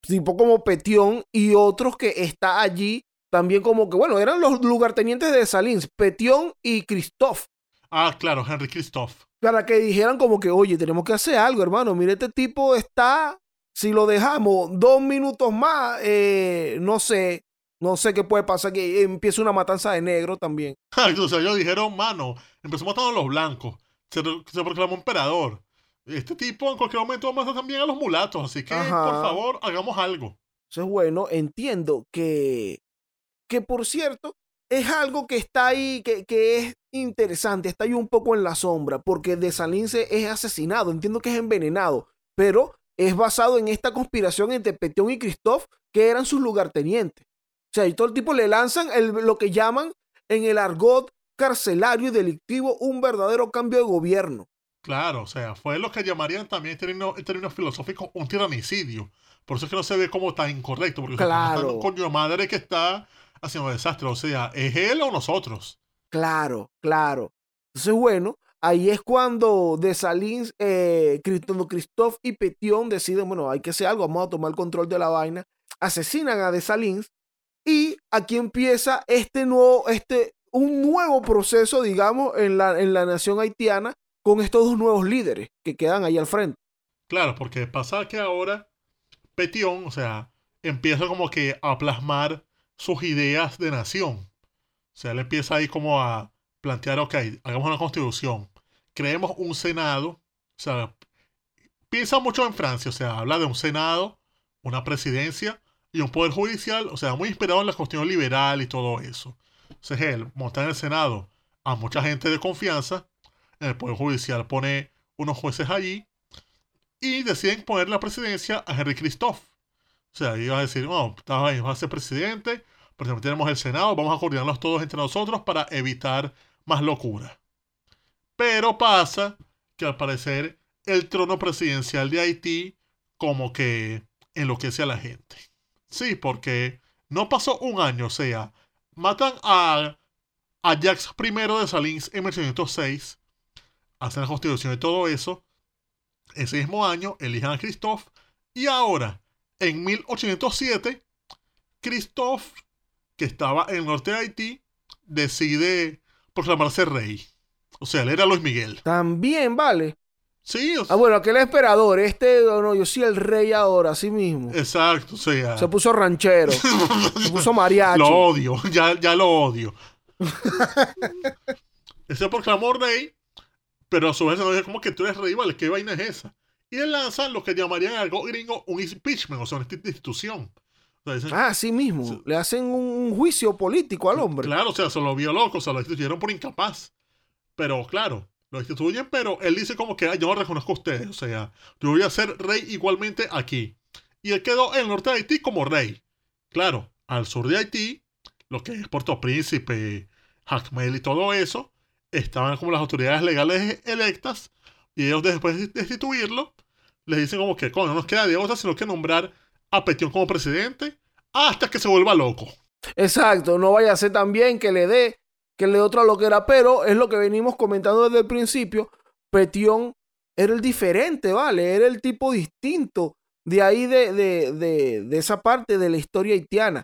tipo como Petión y otros que está allí, también como que, bueno, eran los lugartenientes de Salins, Petión y Christophe, Ah, claro, Henry Christophe. para que dijeran como que, oye, tenemos que hacer algo, hermano, mire, este tipo está, si lo dejamos dos minutos más, eh, no sé, no sé qué puede pasar, que empiece una matanza de negro también. *laughs* o sea, ellos dijeron, mano, empezó matando a los blancos. Se, proclamó emperador. Este tipo en cualquier momento va a matar también a los mulatos. Así que, Ajá. por favor, hagamos algo. Entonces, bueno, entiendo que, que por cierto, es algo que está ahí, que, que es interesante, está ahí un poco en la sombra, porque Desalince es asesinado, entiendo que es envenenado, pero es basado en esta conspiración entre Petión y Christophe, que eran sus lugartenientes. O sea, y todo el tipo le lanzan el- lo que llaman en el argot carcelario y delictivo un verdadero cambio de gobierno. Claro, o sea, fue lo que llamarían también en términos, en términos filosóficos un tiranicidio. Por eso es que no se ve como tan incorrecto, porque o sea, Claro. no está un coño de madre que está haciendo desastre. O sea, ¿es él o nosotros? Claro, claro. Entonces, bueno, ahí es cuando Desalins, eh, Cristo- Christophe y Petión deciden, bueno, hay que hacer algo, vamos a tomar el control de la vaina. Asesinan a Desalins y aquí empieza este nuevo, este, un nuevo proceso, digamos, en la, en la nación haitiana con estos dos nuevos líderes que quedan ahí al frente. Claro, porque pasa que ahora Petión, o sea, empieza como que a plasmar sus ideas de nación. O sea, él empieza ahí como a plantear, ok, hagamos una constitución, creemos un senado, o sea, piensa mucho en Francia, o sea, habla de un senado, una presidencia y un poder judicial, o sea, muy inspirado en la cuestión liberal y todo eso. Entonces él monta en el senado a mucha gente de confianza, en el poder judicial pone unos jueces allí, y deciden poner la presidencia a Henry Christophe. O sea, iban a decir, no, está bien, vas a ser presidente, pero tenemos el Senado, vamos a coordinarnos todos entre nosotros para evitar más locura. Pero pasa que al parecer el trono presidencial de Haití como que enloquece a la gente. Sí, porque no pasó un año, o sea, matan a, a Jacques I de Salins en 1806, hacen la constitución y todo eso, ese mismo año elijan a Christophe y ahora, en 1807, Christophe, que estaba en el norte de Haití, decide proclamarse rey. O sea, él era Luis Miguel. También, ¿vale? Sí, o Ah, bueno, aquel emperador, este, no, yo soy el rey ahora, así mismo. exacto, o sea, Se puso ranchero, se puso *laughs* mariachi. lo odio, *laughs* ya, ya lo odio. *laughs* Se proclamó rey, pero a su vez no dice como que tú eres rey, vale, ¿qué vaina es esa? Y él lanza lo que llamarían algo gringo un impeachment, o sea, una institución. O sea, dicen, Ah, así mismo. Sí. Le hacen un juicio político al hombre. Claro, o sea, se lo vio loco, se lo instituyeron por incapaz. Pero claro, lo instituyen, pero él dice como que "Ay, yo no reconozco a ustedes. O sea, yo voy a ser rey igualmente aquí. Y él quedó en el norte de Haití como rey. Claro, al sur de Haití, lo que es Puerto Príncipe, Jacmel y todo eso, estaban como las autoridades legales electas. Y ellos después de destituirlo, les dicen como que, no nos queda de otra sino que nombrar a Petión como presidente hasta que se vuelva loco. Exacto, no vaya a ser también que le dé, que le dé otra loquera, pero es lo que venimos comentando desde el principio. Petión era el diferente, ¿vale? Era el tipo distinto de ahí de, de, de, de esa parte de la historia haitiana.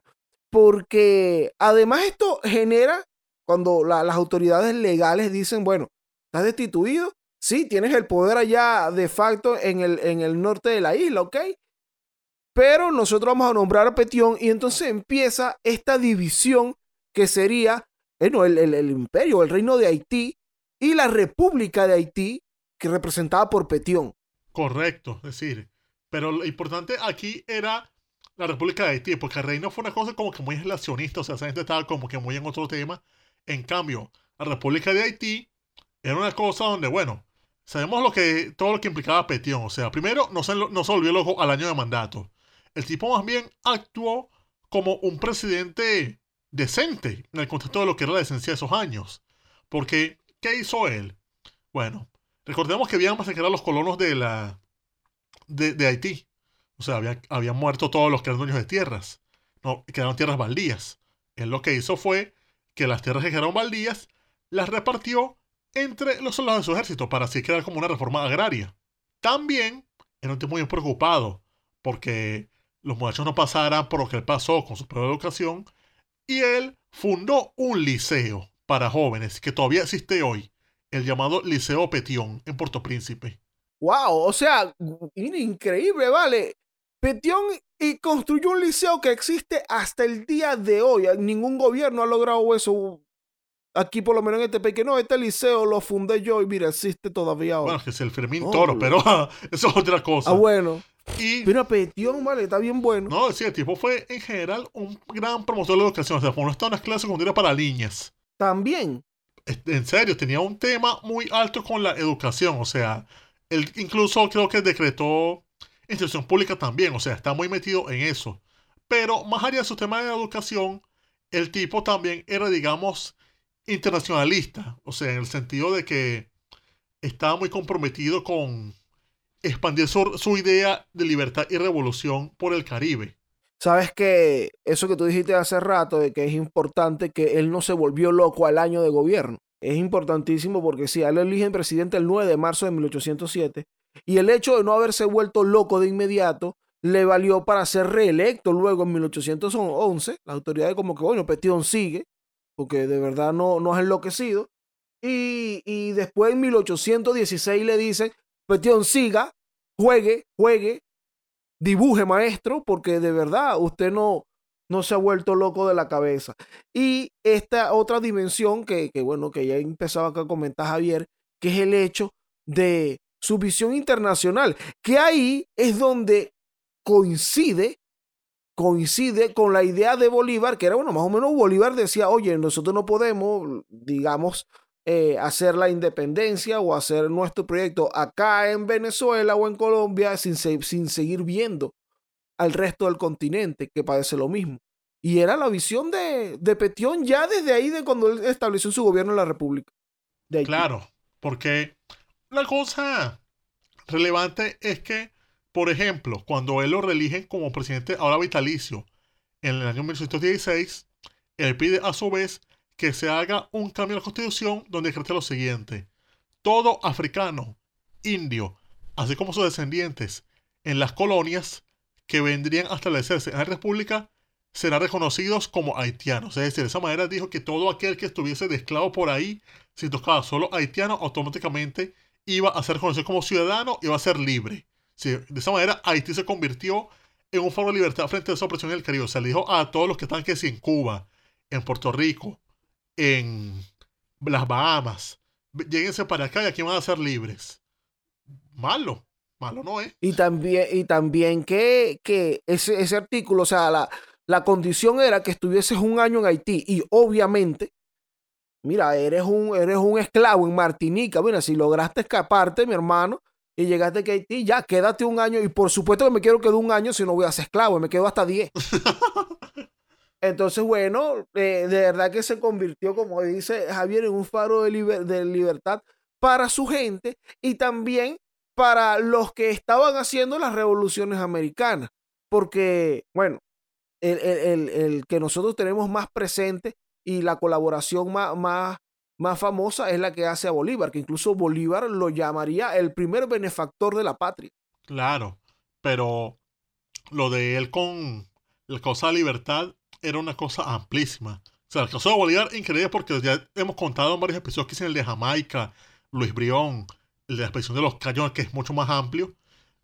Porque además esto genera, cuando la- las autoridades legales dicen, bueno, estás destituido, sí, tienes el poder allá de facto en el, en el norte de la isla, ¿ok? pero nosotros vamos a nombrar a Petión y entonces empieza esta división que sería bueno, el, el, el imperio, el reino de Haití y la República de Haití, que representada por Petión. Correcto, es decir, pero lo importante aquí era la República de Haití, porque el reino fue una cosa como que muy relacionista, o sea, esa gente estaba como que muy en otro tema. En cambio, la República de Haití era una cosa donde, bueno, sabemos lo que, todo lo que implicaba Petión, o sea, primero no se, no se volvió loco al año de mandato. El tipo más bien actuó como un presidente decente en el contexto de lo que era la esencia de esos años. Porque, ¿qué hizo él? Bueno, recordemos que habían masacrado a los colonos de la de, Haití. O sea, habían, habían muerto todos los que eran dueños de tierras. No, quedaron tierras baldías. Él lo que hizo fue que las tierras que quedaron baldías las repartió entre los soldados de su ejército para así crear como una reforma agraria. También era un tipo muy preocupado porque los muchachos no pasaran por lo que él pasó con su propia educación y él fundó un liceo para jóvenes que todavía existe hoy, el llamado Liceo Petión en Puerto Príncipe. ¡Wow! O sea, increíble, ¿vale? Petión y construyó un liceo que existe hasta el día de hoy. Ningún gobierno ha logrado eso. Aquí, por lo menos en este país, que no, este liceo lo fundé yo y mira, existe todavía hoy. Bueno, que es el Fermín Oh, Toro, pero *laughs* eso es otra cosa. Ah, bueno. Y Mira, Petión, vale, está bien bueno. No, sí, el tipo fue en general un gran promotor de la educación. O sea, formó hasta unas clases secundarias para niñas. También. En serio, tenía un tema muy alto con la educación. O sea, él incluso creo que decretó instrucción pública también. O sea, está muy metido en eso. Pero más allá de su tema de educación, el tipo también era, digamos, internacionalista. O sea, en el sentido de que estaba muy comprometido con expandir su, idea de libertad y revolución por el Caribe. Sabes que eso que tú dijiste hace rato, de que es importante que él no se volvió loco al año de gobierno. Es importantísimo porque si a él eligen presidente el 9 de marzo de 1807 y el hecho de no haberse vuelto loco de inmediato le valió para ser reelecto luego en 1811. Las autoridades como que, bueno, Petión sigue, porque de verdad no, no has enloquecido. Y, y después en 1816 le dicen, Petión siga, juegue, juegue, dibuje maestro, porque de verdad usted no, no se ha vuelto loco de la cabeza. Y esta otra dimensión que, bueno, que ya empezaba a comentar Javier, que es el hecho de su visión internacional, que ahí es donde coincide, coincide con la idea de Bolívar, que era, bueno, más o menos Bolívar decía, oye, nosotros no podemos, digamos, eh, hacer la independencia o hacer nuestro proyecto acá en Venezuela o en Colombia sin, sin seguir viendo al resto del continente que padece lo mismo. Y era la visión de, de Petión ya desde ahí, de cuando él estableció su gobierno en la República. Claro, porque la cosa relevante es que, por ejemplo, cuando él lo reeligen como presidente ahora vitalicio en el año 1816, él pide a su vez que se haga un cambio en la constitución donde decrete lo siguiente. Todo africano, indio, así como sus descendientes en las colonias que vendrían a establecerse en la república serán reconocidos como haitianos. Es decir, de esa manera dijo que todo aquel que estuviese de esclavo por ahí si tocaba solo haitiano, automáticamente iba a ser conocido como ciudadano y iba a ser libre. De esa manera, Haití se convirtió en un foro de libertad frente a esa opresión en el Caribe. O sea, le dijo a todos los que están que en Cuba, en Puerto Rico, en las Bahamas, lleguense para acá y aquí van a ser libres. Malo, malo no es. Y también, y también que, que ese, ese artículo, o sea, la, la condición era que estuvieses un año en Haití. Y obviamente, mira, eres un, eres un esclavo en Martinica. Mira, si lograste escaparte, mi hermano, y llegaste a Haití, ya, quédate un año. Y por supuesto que me quiero quedar un año si no voy a ser esclavo, me quedo hasta 10. *laughs* Entonces, bueno, eh, de verdad que se convirtió, como dice Javier, en un faro de, liber- de libertad para su gente y también para los que estaban haciendo las revoluciones americanas. Porque, bueno, el, el- el- que nosotros tenemos más presente y la colaboración más, más, más famosa es la que hace a Bolívar, que incluso Bolívar lo llamaría el primer benefactor de la patria. Claro, pero lo de él con la cosa de libertad era una cosa amplísima. O sea, el caso de Bolívar, increíble porque ya hemos contado en varios episodios que dicen el de Jamaica, Luis Brión, el de la expedición de los Cañones, que es mucho más amplio.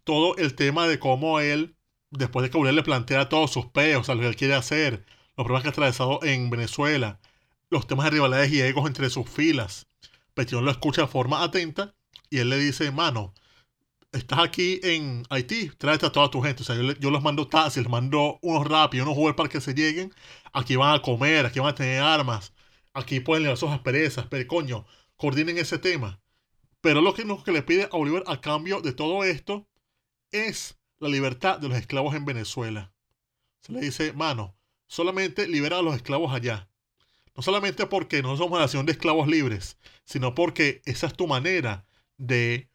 Todo el tema de cómo él después de que Bolívar le plantea todos sus peos, a lo que él quiere hacer, los problemas que ha atravesado en Venezuela, los temas de rivalidades y egos entre sus filas, Petión lo escucha de forma atenta y él le dice, mano, estás aquí en Haití, tráete a toda tu gente. O sea, yo, le- yo los mando taxis, les mando unos y unos Uber para que se lleguen. Aquí van a comer, aquí van a tener armas, aquí pueden leer sus asperezas, pero coño, coordinen ese tema. Pero lo que, lo que le pide a Bolívar a cambio de todo esto es la libertad de los esclavos en Venezuela. Se le dice, mano, solamente libera a los esclavos allá. No solamente porque no somos una nación de esclavos libres, sino porque esa es tu manera de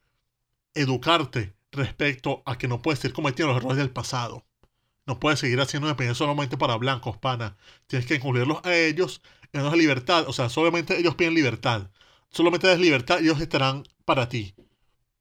educarte respecto a que no puedes seguir cometiendo los errores del pasado. No puedes seguir haciendo dependencia solamente para blancos, pana. Tienes que incluirlos a ellos en la libertad. O sea, solamente ellos piden libertad. Solamente das libertad y ellos estarán para ti.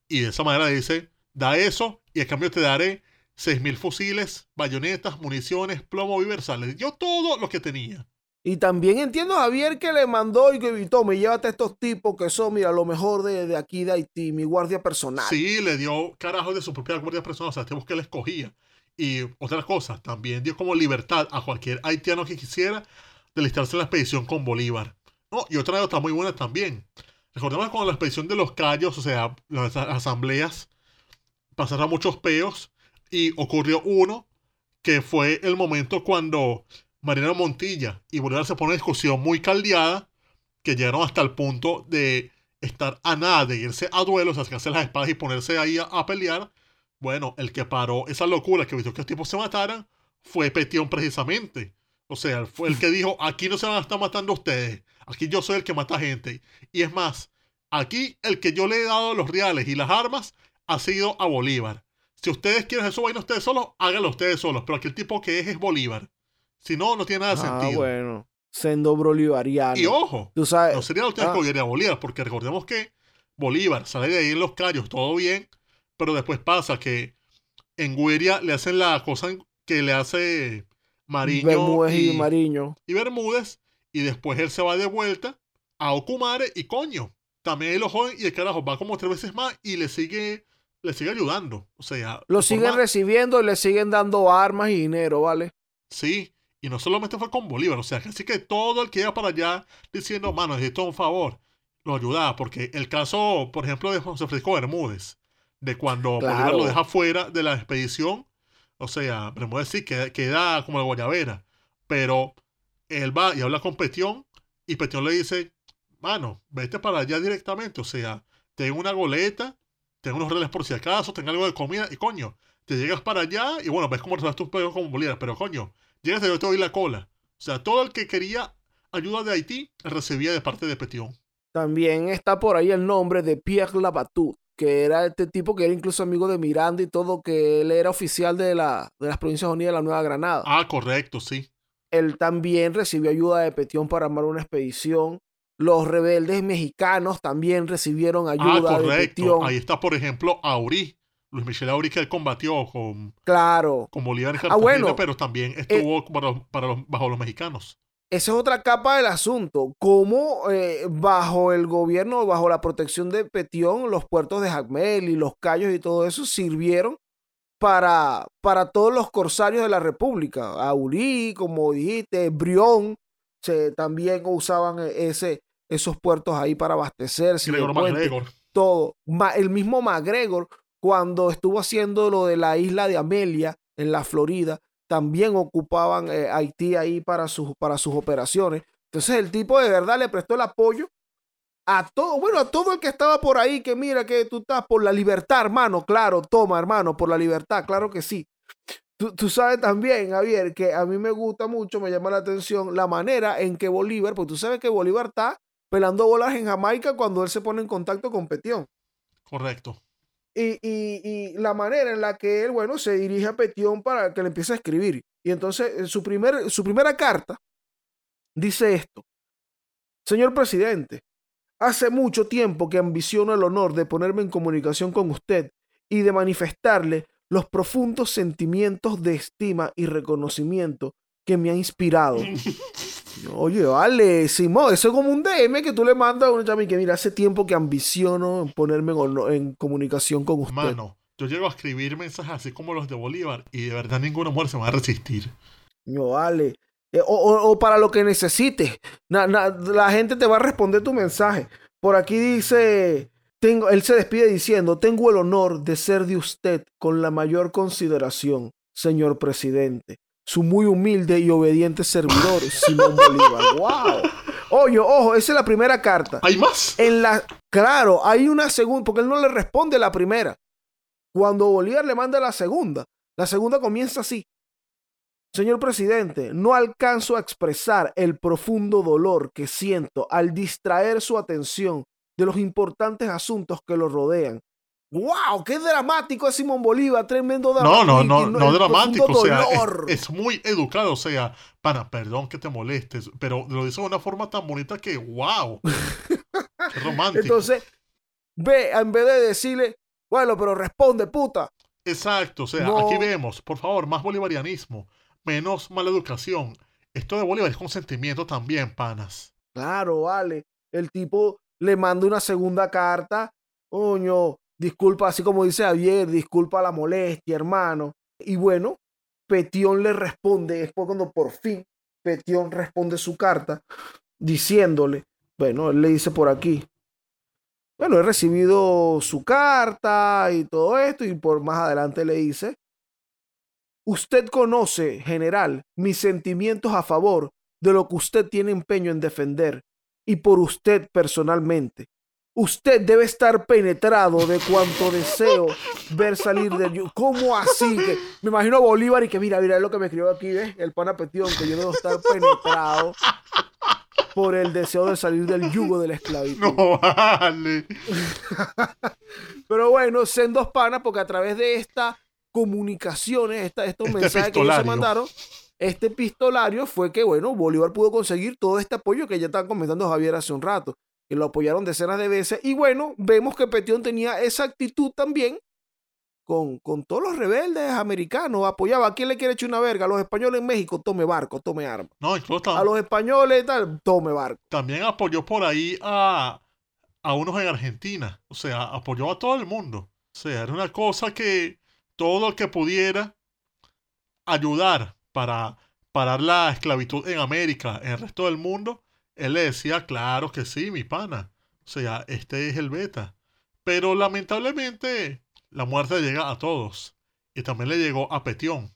Y de esa manera dice, da eso y a cambio te daré 6.000 fusiles, bayonetas, municiones, plomo universales. Yo todo lo que tenía. Y también entiendo a Javier que le mandó y que evitó, me llévate a estos tipos que son, mira, lo mejor de, de aquí de Haití, mi guardia personal. Sí, le dio carajo de su propia guardia personal, o sea, tenemos que él escogía. Y otra cosa, también dio como libertad a cualquier haitiano que quisiera de listarse en la expedición con Bolívar. No, y otra nota muy buena también. Recordemos cuando la expedición de los Cayos, o sea, las asambleas, pasaron muchos peos y ocurrió uno que fue el momento cuando Marinero Montilla y Bolívar se pone en discusión muy caldeada que llegaron hasta el punto de estar a nada de irse a duelo, o sea, sacarse las espadas y ponerse ahí a, pelear. Bueno, el que paró esa locura que evitó que los tipos se mataran fue Petión precisamente. O sea, fue el que dijo, aquí no se van a estar matando ustedes, aquí yo soy el que mata gente. Y es más, aquí el que yo le he dado los reales y las armas ha sido a Bolívar. Si ustedes quieren su vaina ustedes solos, háganlo ustedes solos, pero aquí el tipo que es es Bolívar. Si no, no tiene nada de ah, sentido. bueno. Sendo bolivariano. Y ojo, Tú sabes. no sería la última ah, que gobierna Bolívar, porque recordemos que Bolívar sale de ahí en los callos, todo bien, pero después pasa que en Guiria le hacen la cosa que le hace Mariño Bermúdez y, y, Mariño. y Bermúdez, y después él se va de vuelta a Ocumare y coño, también lo joden y el carajo va como tres veces más y le sigue, le sigue ayudando. O sea, Lo siguen recibiendo y le siguen dando armas y dinero, ¿vale? Sí, y no solamente fue con Bolívar, o sea, así que todo el que iba para allá diciendo, mano, necesito un favor, lo ayudaba, porque el caso, por ejemplo, de José Francisco Bermúdez, de cuando Claro. Bolívar lo deja fuera de la expedición, o sea, Bermúdez sí queda, queda como la guayabera, pero él va y habla con Petión, y Petión le dice, mano, vete para allá directamente, o sea, ten una goleta, ten unos reales por si acaso, ten algo de comida, y coño, te llegas para allá y bueno, ves cómo resuelves tus pedos con Bolívar, pero coño, llegas y yo te doy la cola. O sea, todo el que quería ayuda de Haití recibía de parte de Petión. También está por ahí el nombre de Pierre Labatut, que era este tipo que era incluso amigo de Miranda y todo, que él era oficial de, la, de las Provincias Unidas de la Nueva Granada. Ah, correcto, sí. Él también recibió ayuda de Petión para armar una expedición. Los rebeldes mexicanos también recibieron Ah, ayuda de correcto. Petión. Ahí está, por ejemplo, Aurí. Luis Michel él combatió con, Claro. con Bolívar en Ah, bueno. pero también estuvo para, los- para los- bajo los mexicanos. Esa es otra capa del asunto. Cómo eh, bajo el gobierno, bajo la protección de Petión, los puertos de Jacmel y los Cayos y todo eso sirvieron para, para todos los corsarios de la República. Aurí, como dijiste, Brión, se, también usaban ese, esos puertos ahí para abastecerse. Todo. Ma- el mismo MacGregor, cuando estuvo haciendo lo de la isla de Amelia en la Florida, también ocupaban eh, Haití ahí para sus, para sus operaciones. Entonces el tipo de verdad le prestó el apoyo a todo, bueno, a todo el que estaba por ahí, que mira que tú estás por la libertad, hermano, claro, toma, hermano, por la libertad, claro que sí. Tú, sabes también, Javier, que a mí me gusta mucho, me llama la atención la manera en que Bolívar, pues tú sabes que Bolívar está pelando bolas en Jamaica cuando él se pone en contacto con Petión. Correcto. Y, la manera en la que él, bueno, se dirige a Petión para que le empiece a escribir. Y entonces, en su, primer, su primera carta dice esto. Señor presidente, hace mucho tiempo que ambiciono el honor de ponerme en comunicación con usted y de manifestarle los profundos sentimientos de estima y reconocimiento que me ha inspirado. *laughs* Oye, vale, Simón, eso es como un DM que tú le mandas a un chami que mira, hace tiempo que ambiciono ponerme en, honor- en comunicación con usted. Mano, yo llego a escribir mensajes así como los de Bolívar y de verdad ninguna mujer se va a resistir. No vale. Eh, o, o- o para lo que necesites. Na- na- la gente te va a responder tu mensaje. Por aquí dice, tengo, él se despide diciendo, tengo el honor de ser de usted con la mayor consideración, señor presidente. Su muy humilde y obediente servidor, Simón Bolívar. *laughs* ¡Wow! Oye, ojo, esa es la primera carta. ¿Hay más? En la, claro, hay una segunda, porque él no le responde la primera. Cuando Bolívar le manda la segunda, la segunda comienza así. Señor presidente, no alcanzo a expresar el profundo dolor que siento al distraer su atención de los importantes asuntos que lo rodean. ¡Wow! ¡Qué dramático es Simón Bolívar! Tremendo No, no, no, dramático, no el dramático, o sea, es- es, muy educado, o sea, pana, perdón que te molestes, pero lo dice de una forma tan bonita que, wow, *laughs* qué romántico. Entonces, ve, en vez de decirle, bueno, pero responde, puta. Exacto, o sea, No. aquí vemos, por favor, más bolivarianismo, menos mala educación. Esto de Bolívar es consentimiento también, panas. Claro, vale. El tipo le manda una segunda carta. Coño, disculpa, así como dice Javier, disculpa la molestia, hermano. Y bueno, Petión le responde, es cuando por fin Petión responde su carta diciéndole, bueno, él le dice por aquí, bueno, he recibido su carta y todo esto, y por más adelante le dice, usted conoce, general, mis sentimientos a favor de lo que usted tiene empeño en defender y por usted personalmente. Usted debe estar penetrado de cuanto deseo ver salir del yugo. ¿Cómo así? Que me imagino a Bolívar y que mira, mira es lo que me escribió aquí, ¿ves? El pana Petión, que yo debo estar penetrado por el deseo de salir del yugo de la esclavitud. No vale. Pero bueno, sean dos panas porque a través de estas comunicaciones, esta- estos Este mensajes que ellos se mandaron, este epistolario fue que, bueno, Bolívar pudo conseguir todo este apoyo que ya estaban comentando Javier hace un rato, que lo apoyaron decenas de veces. Y bueno, vemos que Petión tenía esa actitud también con, con todos los rebeldes americanos. Apoyaba a quién le quiere echar una verga. A los españoles en México, tome barco, tome armas. No, A los españoles, tal, tome barco. también apoyó por ahí a, a unos en Argentina. O sea, apoyó a todo el mundo. O sea, era una cosa que todo el que pudiera ayudar para parar la esclavitud en América, en el resto del mundo, él le decía, claro que sí, mi pana. O sea, este es el beta. Pero lamentablemente, la muerte llega a todos. Y también le llegó a Petión.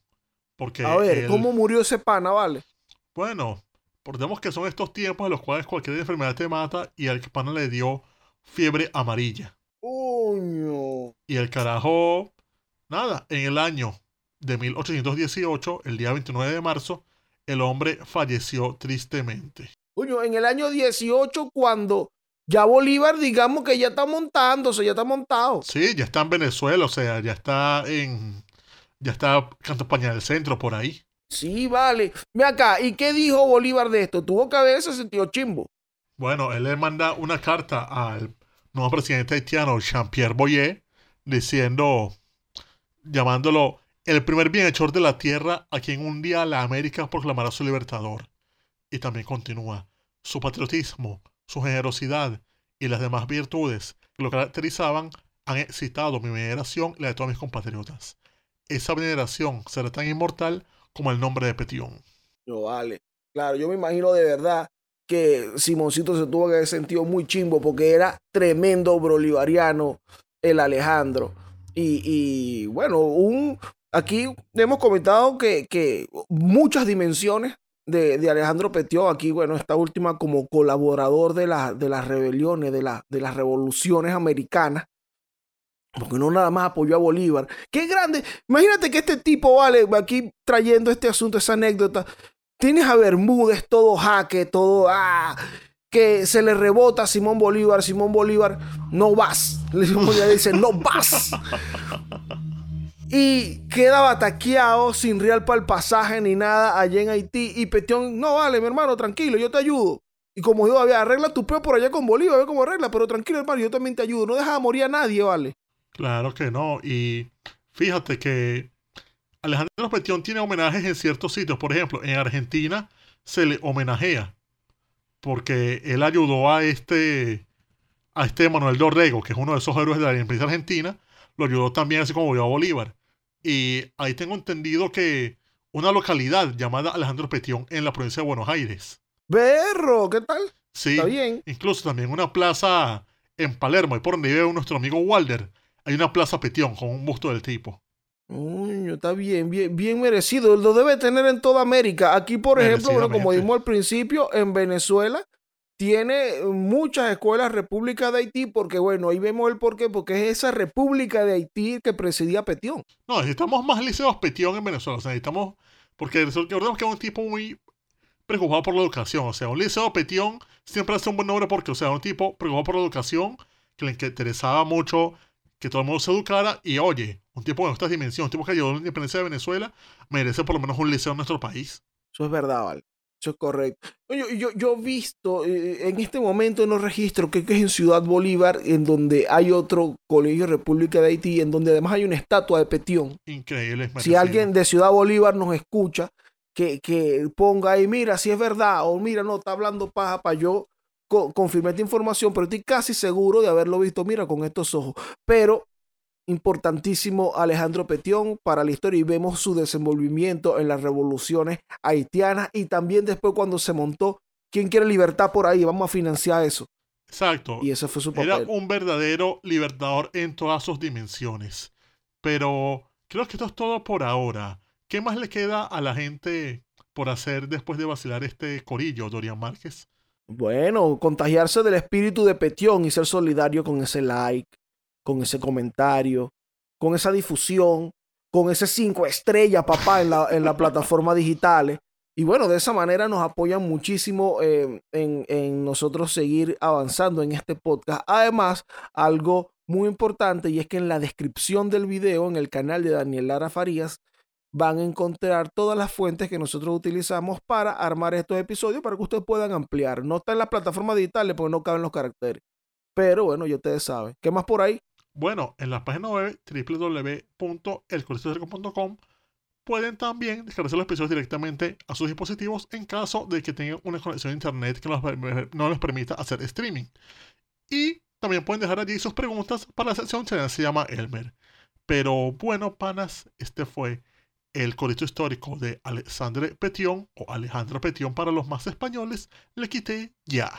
Porque A ver, él- ¿cómo murió ese pana, vale? bueno, recordemos que son estos tiempos en los cuales cualquier enfermedad te mata y al pana le dio fiebre amarilla. Coño. Y el carajo, nada, en el año de 1818, el día 29 de marzo, el hombre falleció tristemente. Coño, en el año 18, cuando ya Bolívar, digamos que ya está montándose, ya está montado. Sí, ya está en Venezuela, o sea, ya está en... Ya está Canto España del Centro por ahí. Sí, vale. Ve acá, ¿y qué dijo Bolívar de esto? Tuvo que haberse sentido chimbo. Bueno, él le manda una carta al nuevo presidente haitiano, Jean-Pierre Boyer, diciendo, llamándolo el primer bienhechor de la tierra a quien un día la América proclamará su libertador. Y también continúa, su patriotismo, su generosidad y las demás virtudes que lo caracterizaban han excitado mi veneración y la de todos mis compatriotas. Esa veneración será tan inmortal como el nombre de Petión. No, vale. Claro, yo me imagino de verdad que Simoncito se tuvo que haber sentido muy chimbo porque era tremendo bolivariano el Alejandro. Y, y, bueno, un, aquí hemos comentado que, que muchas dimensiones de, de Alejandro Petión, aquí, bueno, esta última como colaborador de, la- de las rebeliones, de, la- de las revoluciones americanas, porque no nada más apoyó a Bolívar. ¡Qué grande! Imagínate que este tipo, vale, aquí trayendo este asunto, esa anécdota, tienes a Bermúdez todo jaque, todo, ah, que se le rebota a Simón Bolívar, Simón Bolívar, no vas. Bolívar dice, no vas. *laughs* Y queda bataqueado, sin real para el pasaje ni nada, allá en Haití. Y Petión, no vale, mi hermano, tranquilo, yo te ayudo. Y como digo, había arregla tu peo por allá con Bolívar, ve cómo arregla, pero tranquilo, hermano, yo también te ayudo. No dejas morir a nadie, vale. Claro que no. Y fíjate que Alejandro Petión tiene homenajes en ciertos sitios. Por ejemplo, en Argentina se le homenajea porque él ayudó a este a este Manuel Dorrego, que es uno de esos héroes de la independencia argentina, lo ayudó también así como volvió a Bolívar. Y ahí tengo entendido que una localidad llamada Alejandro Petión en la provincia de Buenos Aires. Berro, ¿qué tal? Sí, Está bien. incluso también una plaza en Palermo, y por donde vive nuestro amigo Walder, hay una plaza Petión con un busto del tipo. Coño, está bien, bien, bien merecido. Lo debe tener en toda América. Aquí, por ejemplo, bueno, como dijimos al principio, en Venezuela tiene muchas escuelas República de Haití, porque bueno, ahí vemos el porqué, porque es esa República de Haití que presidía Petión. No, necesitamos más liceos Petión en Venezuela. O sea, necesitamos. Porque recordemos que es un tipo muy preocupado por la educación. O sea, un liceo Petión siempre hace un buen nombre porque, o sea, un tipo preocupado por la educación, que le interesaba mucho que todo el mundo se educara. Y oye, un tipo con estas dimensiones, un tipo que ayudó a la independencia de Venezuela, merece por lo menos un liceo en nuestro país. Eso es verdad, Val. Eso es correcto. Yo, yo, yo he visto eh, en este momento en los registros que, es en Ciudad Bolívar, en donde hay otro colegio República de Haití, en donde además hay una estatua de Petión. Increíble. es Si alguien de Ciudad Bolívar nos escucha, que, que ponga ahí, mira, si es verdad, o mira, no, está hablando paja para yo co- confirmar esta información, pero estoy casi seguro de haberlo visto, mira, con estos ojos. Pero importantísimo Alejandro Petión para la historia y vemos su desenvolvimiento en las revoluciones haitianas y también después cuando se montó ¿Quién quiere libertad por ahí? Vamos a financiar eso. Exacto. Y ese fue su Era papel. un verdadero libertador en todas sus dimensiones. Pero creo que esto es todo por ahora. ¿Qué más le queda a la gente por hacer después de vacilar este corillo, Dorian Márquez? Bueno, contagiarse del espíritu de Petión y ser solidario con ese like, con ese comentario, con esa difusión, con ese cinco estrellas, papá, en la, en la plataforma digitales. Y bueno, de esa manera nos apoyan muchísimo eh, en, en nosotros seguir avanzando en este podcast. Además, algo muy importante y es que en la descripción del video, en el canal de Daniel Lara Farías, van a encontrar todas las fuentes que nosotros utilizamos para armar estos episodios para que ustedes puedan ampliar. No está en las plataformas digitales porque no caben los caracteres. Pero bueno, ya ustedes saben. ¿Qué más por ahí? Bueno, en la página web pueden también descargarse los episodios directamente a sus dispositivos en caso de que tengan una conexión a internet que no les permita hacer streaming. Y también pueden dejar allí sus preguntas para la sección que se llama Elmer. Pero bueno, panas, este fue el corito histórico de Alexandre Petión o Alejandro Petión para los más españoles. Le quité ya.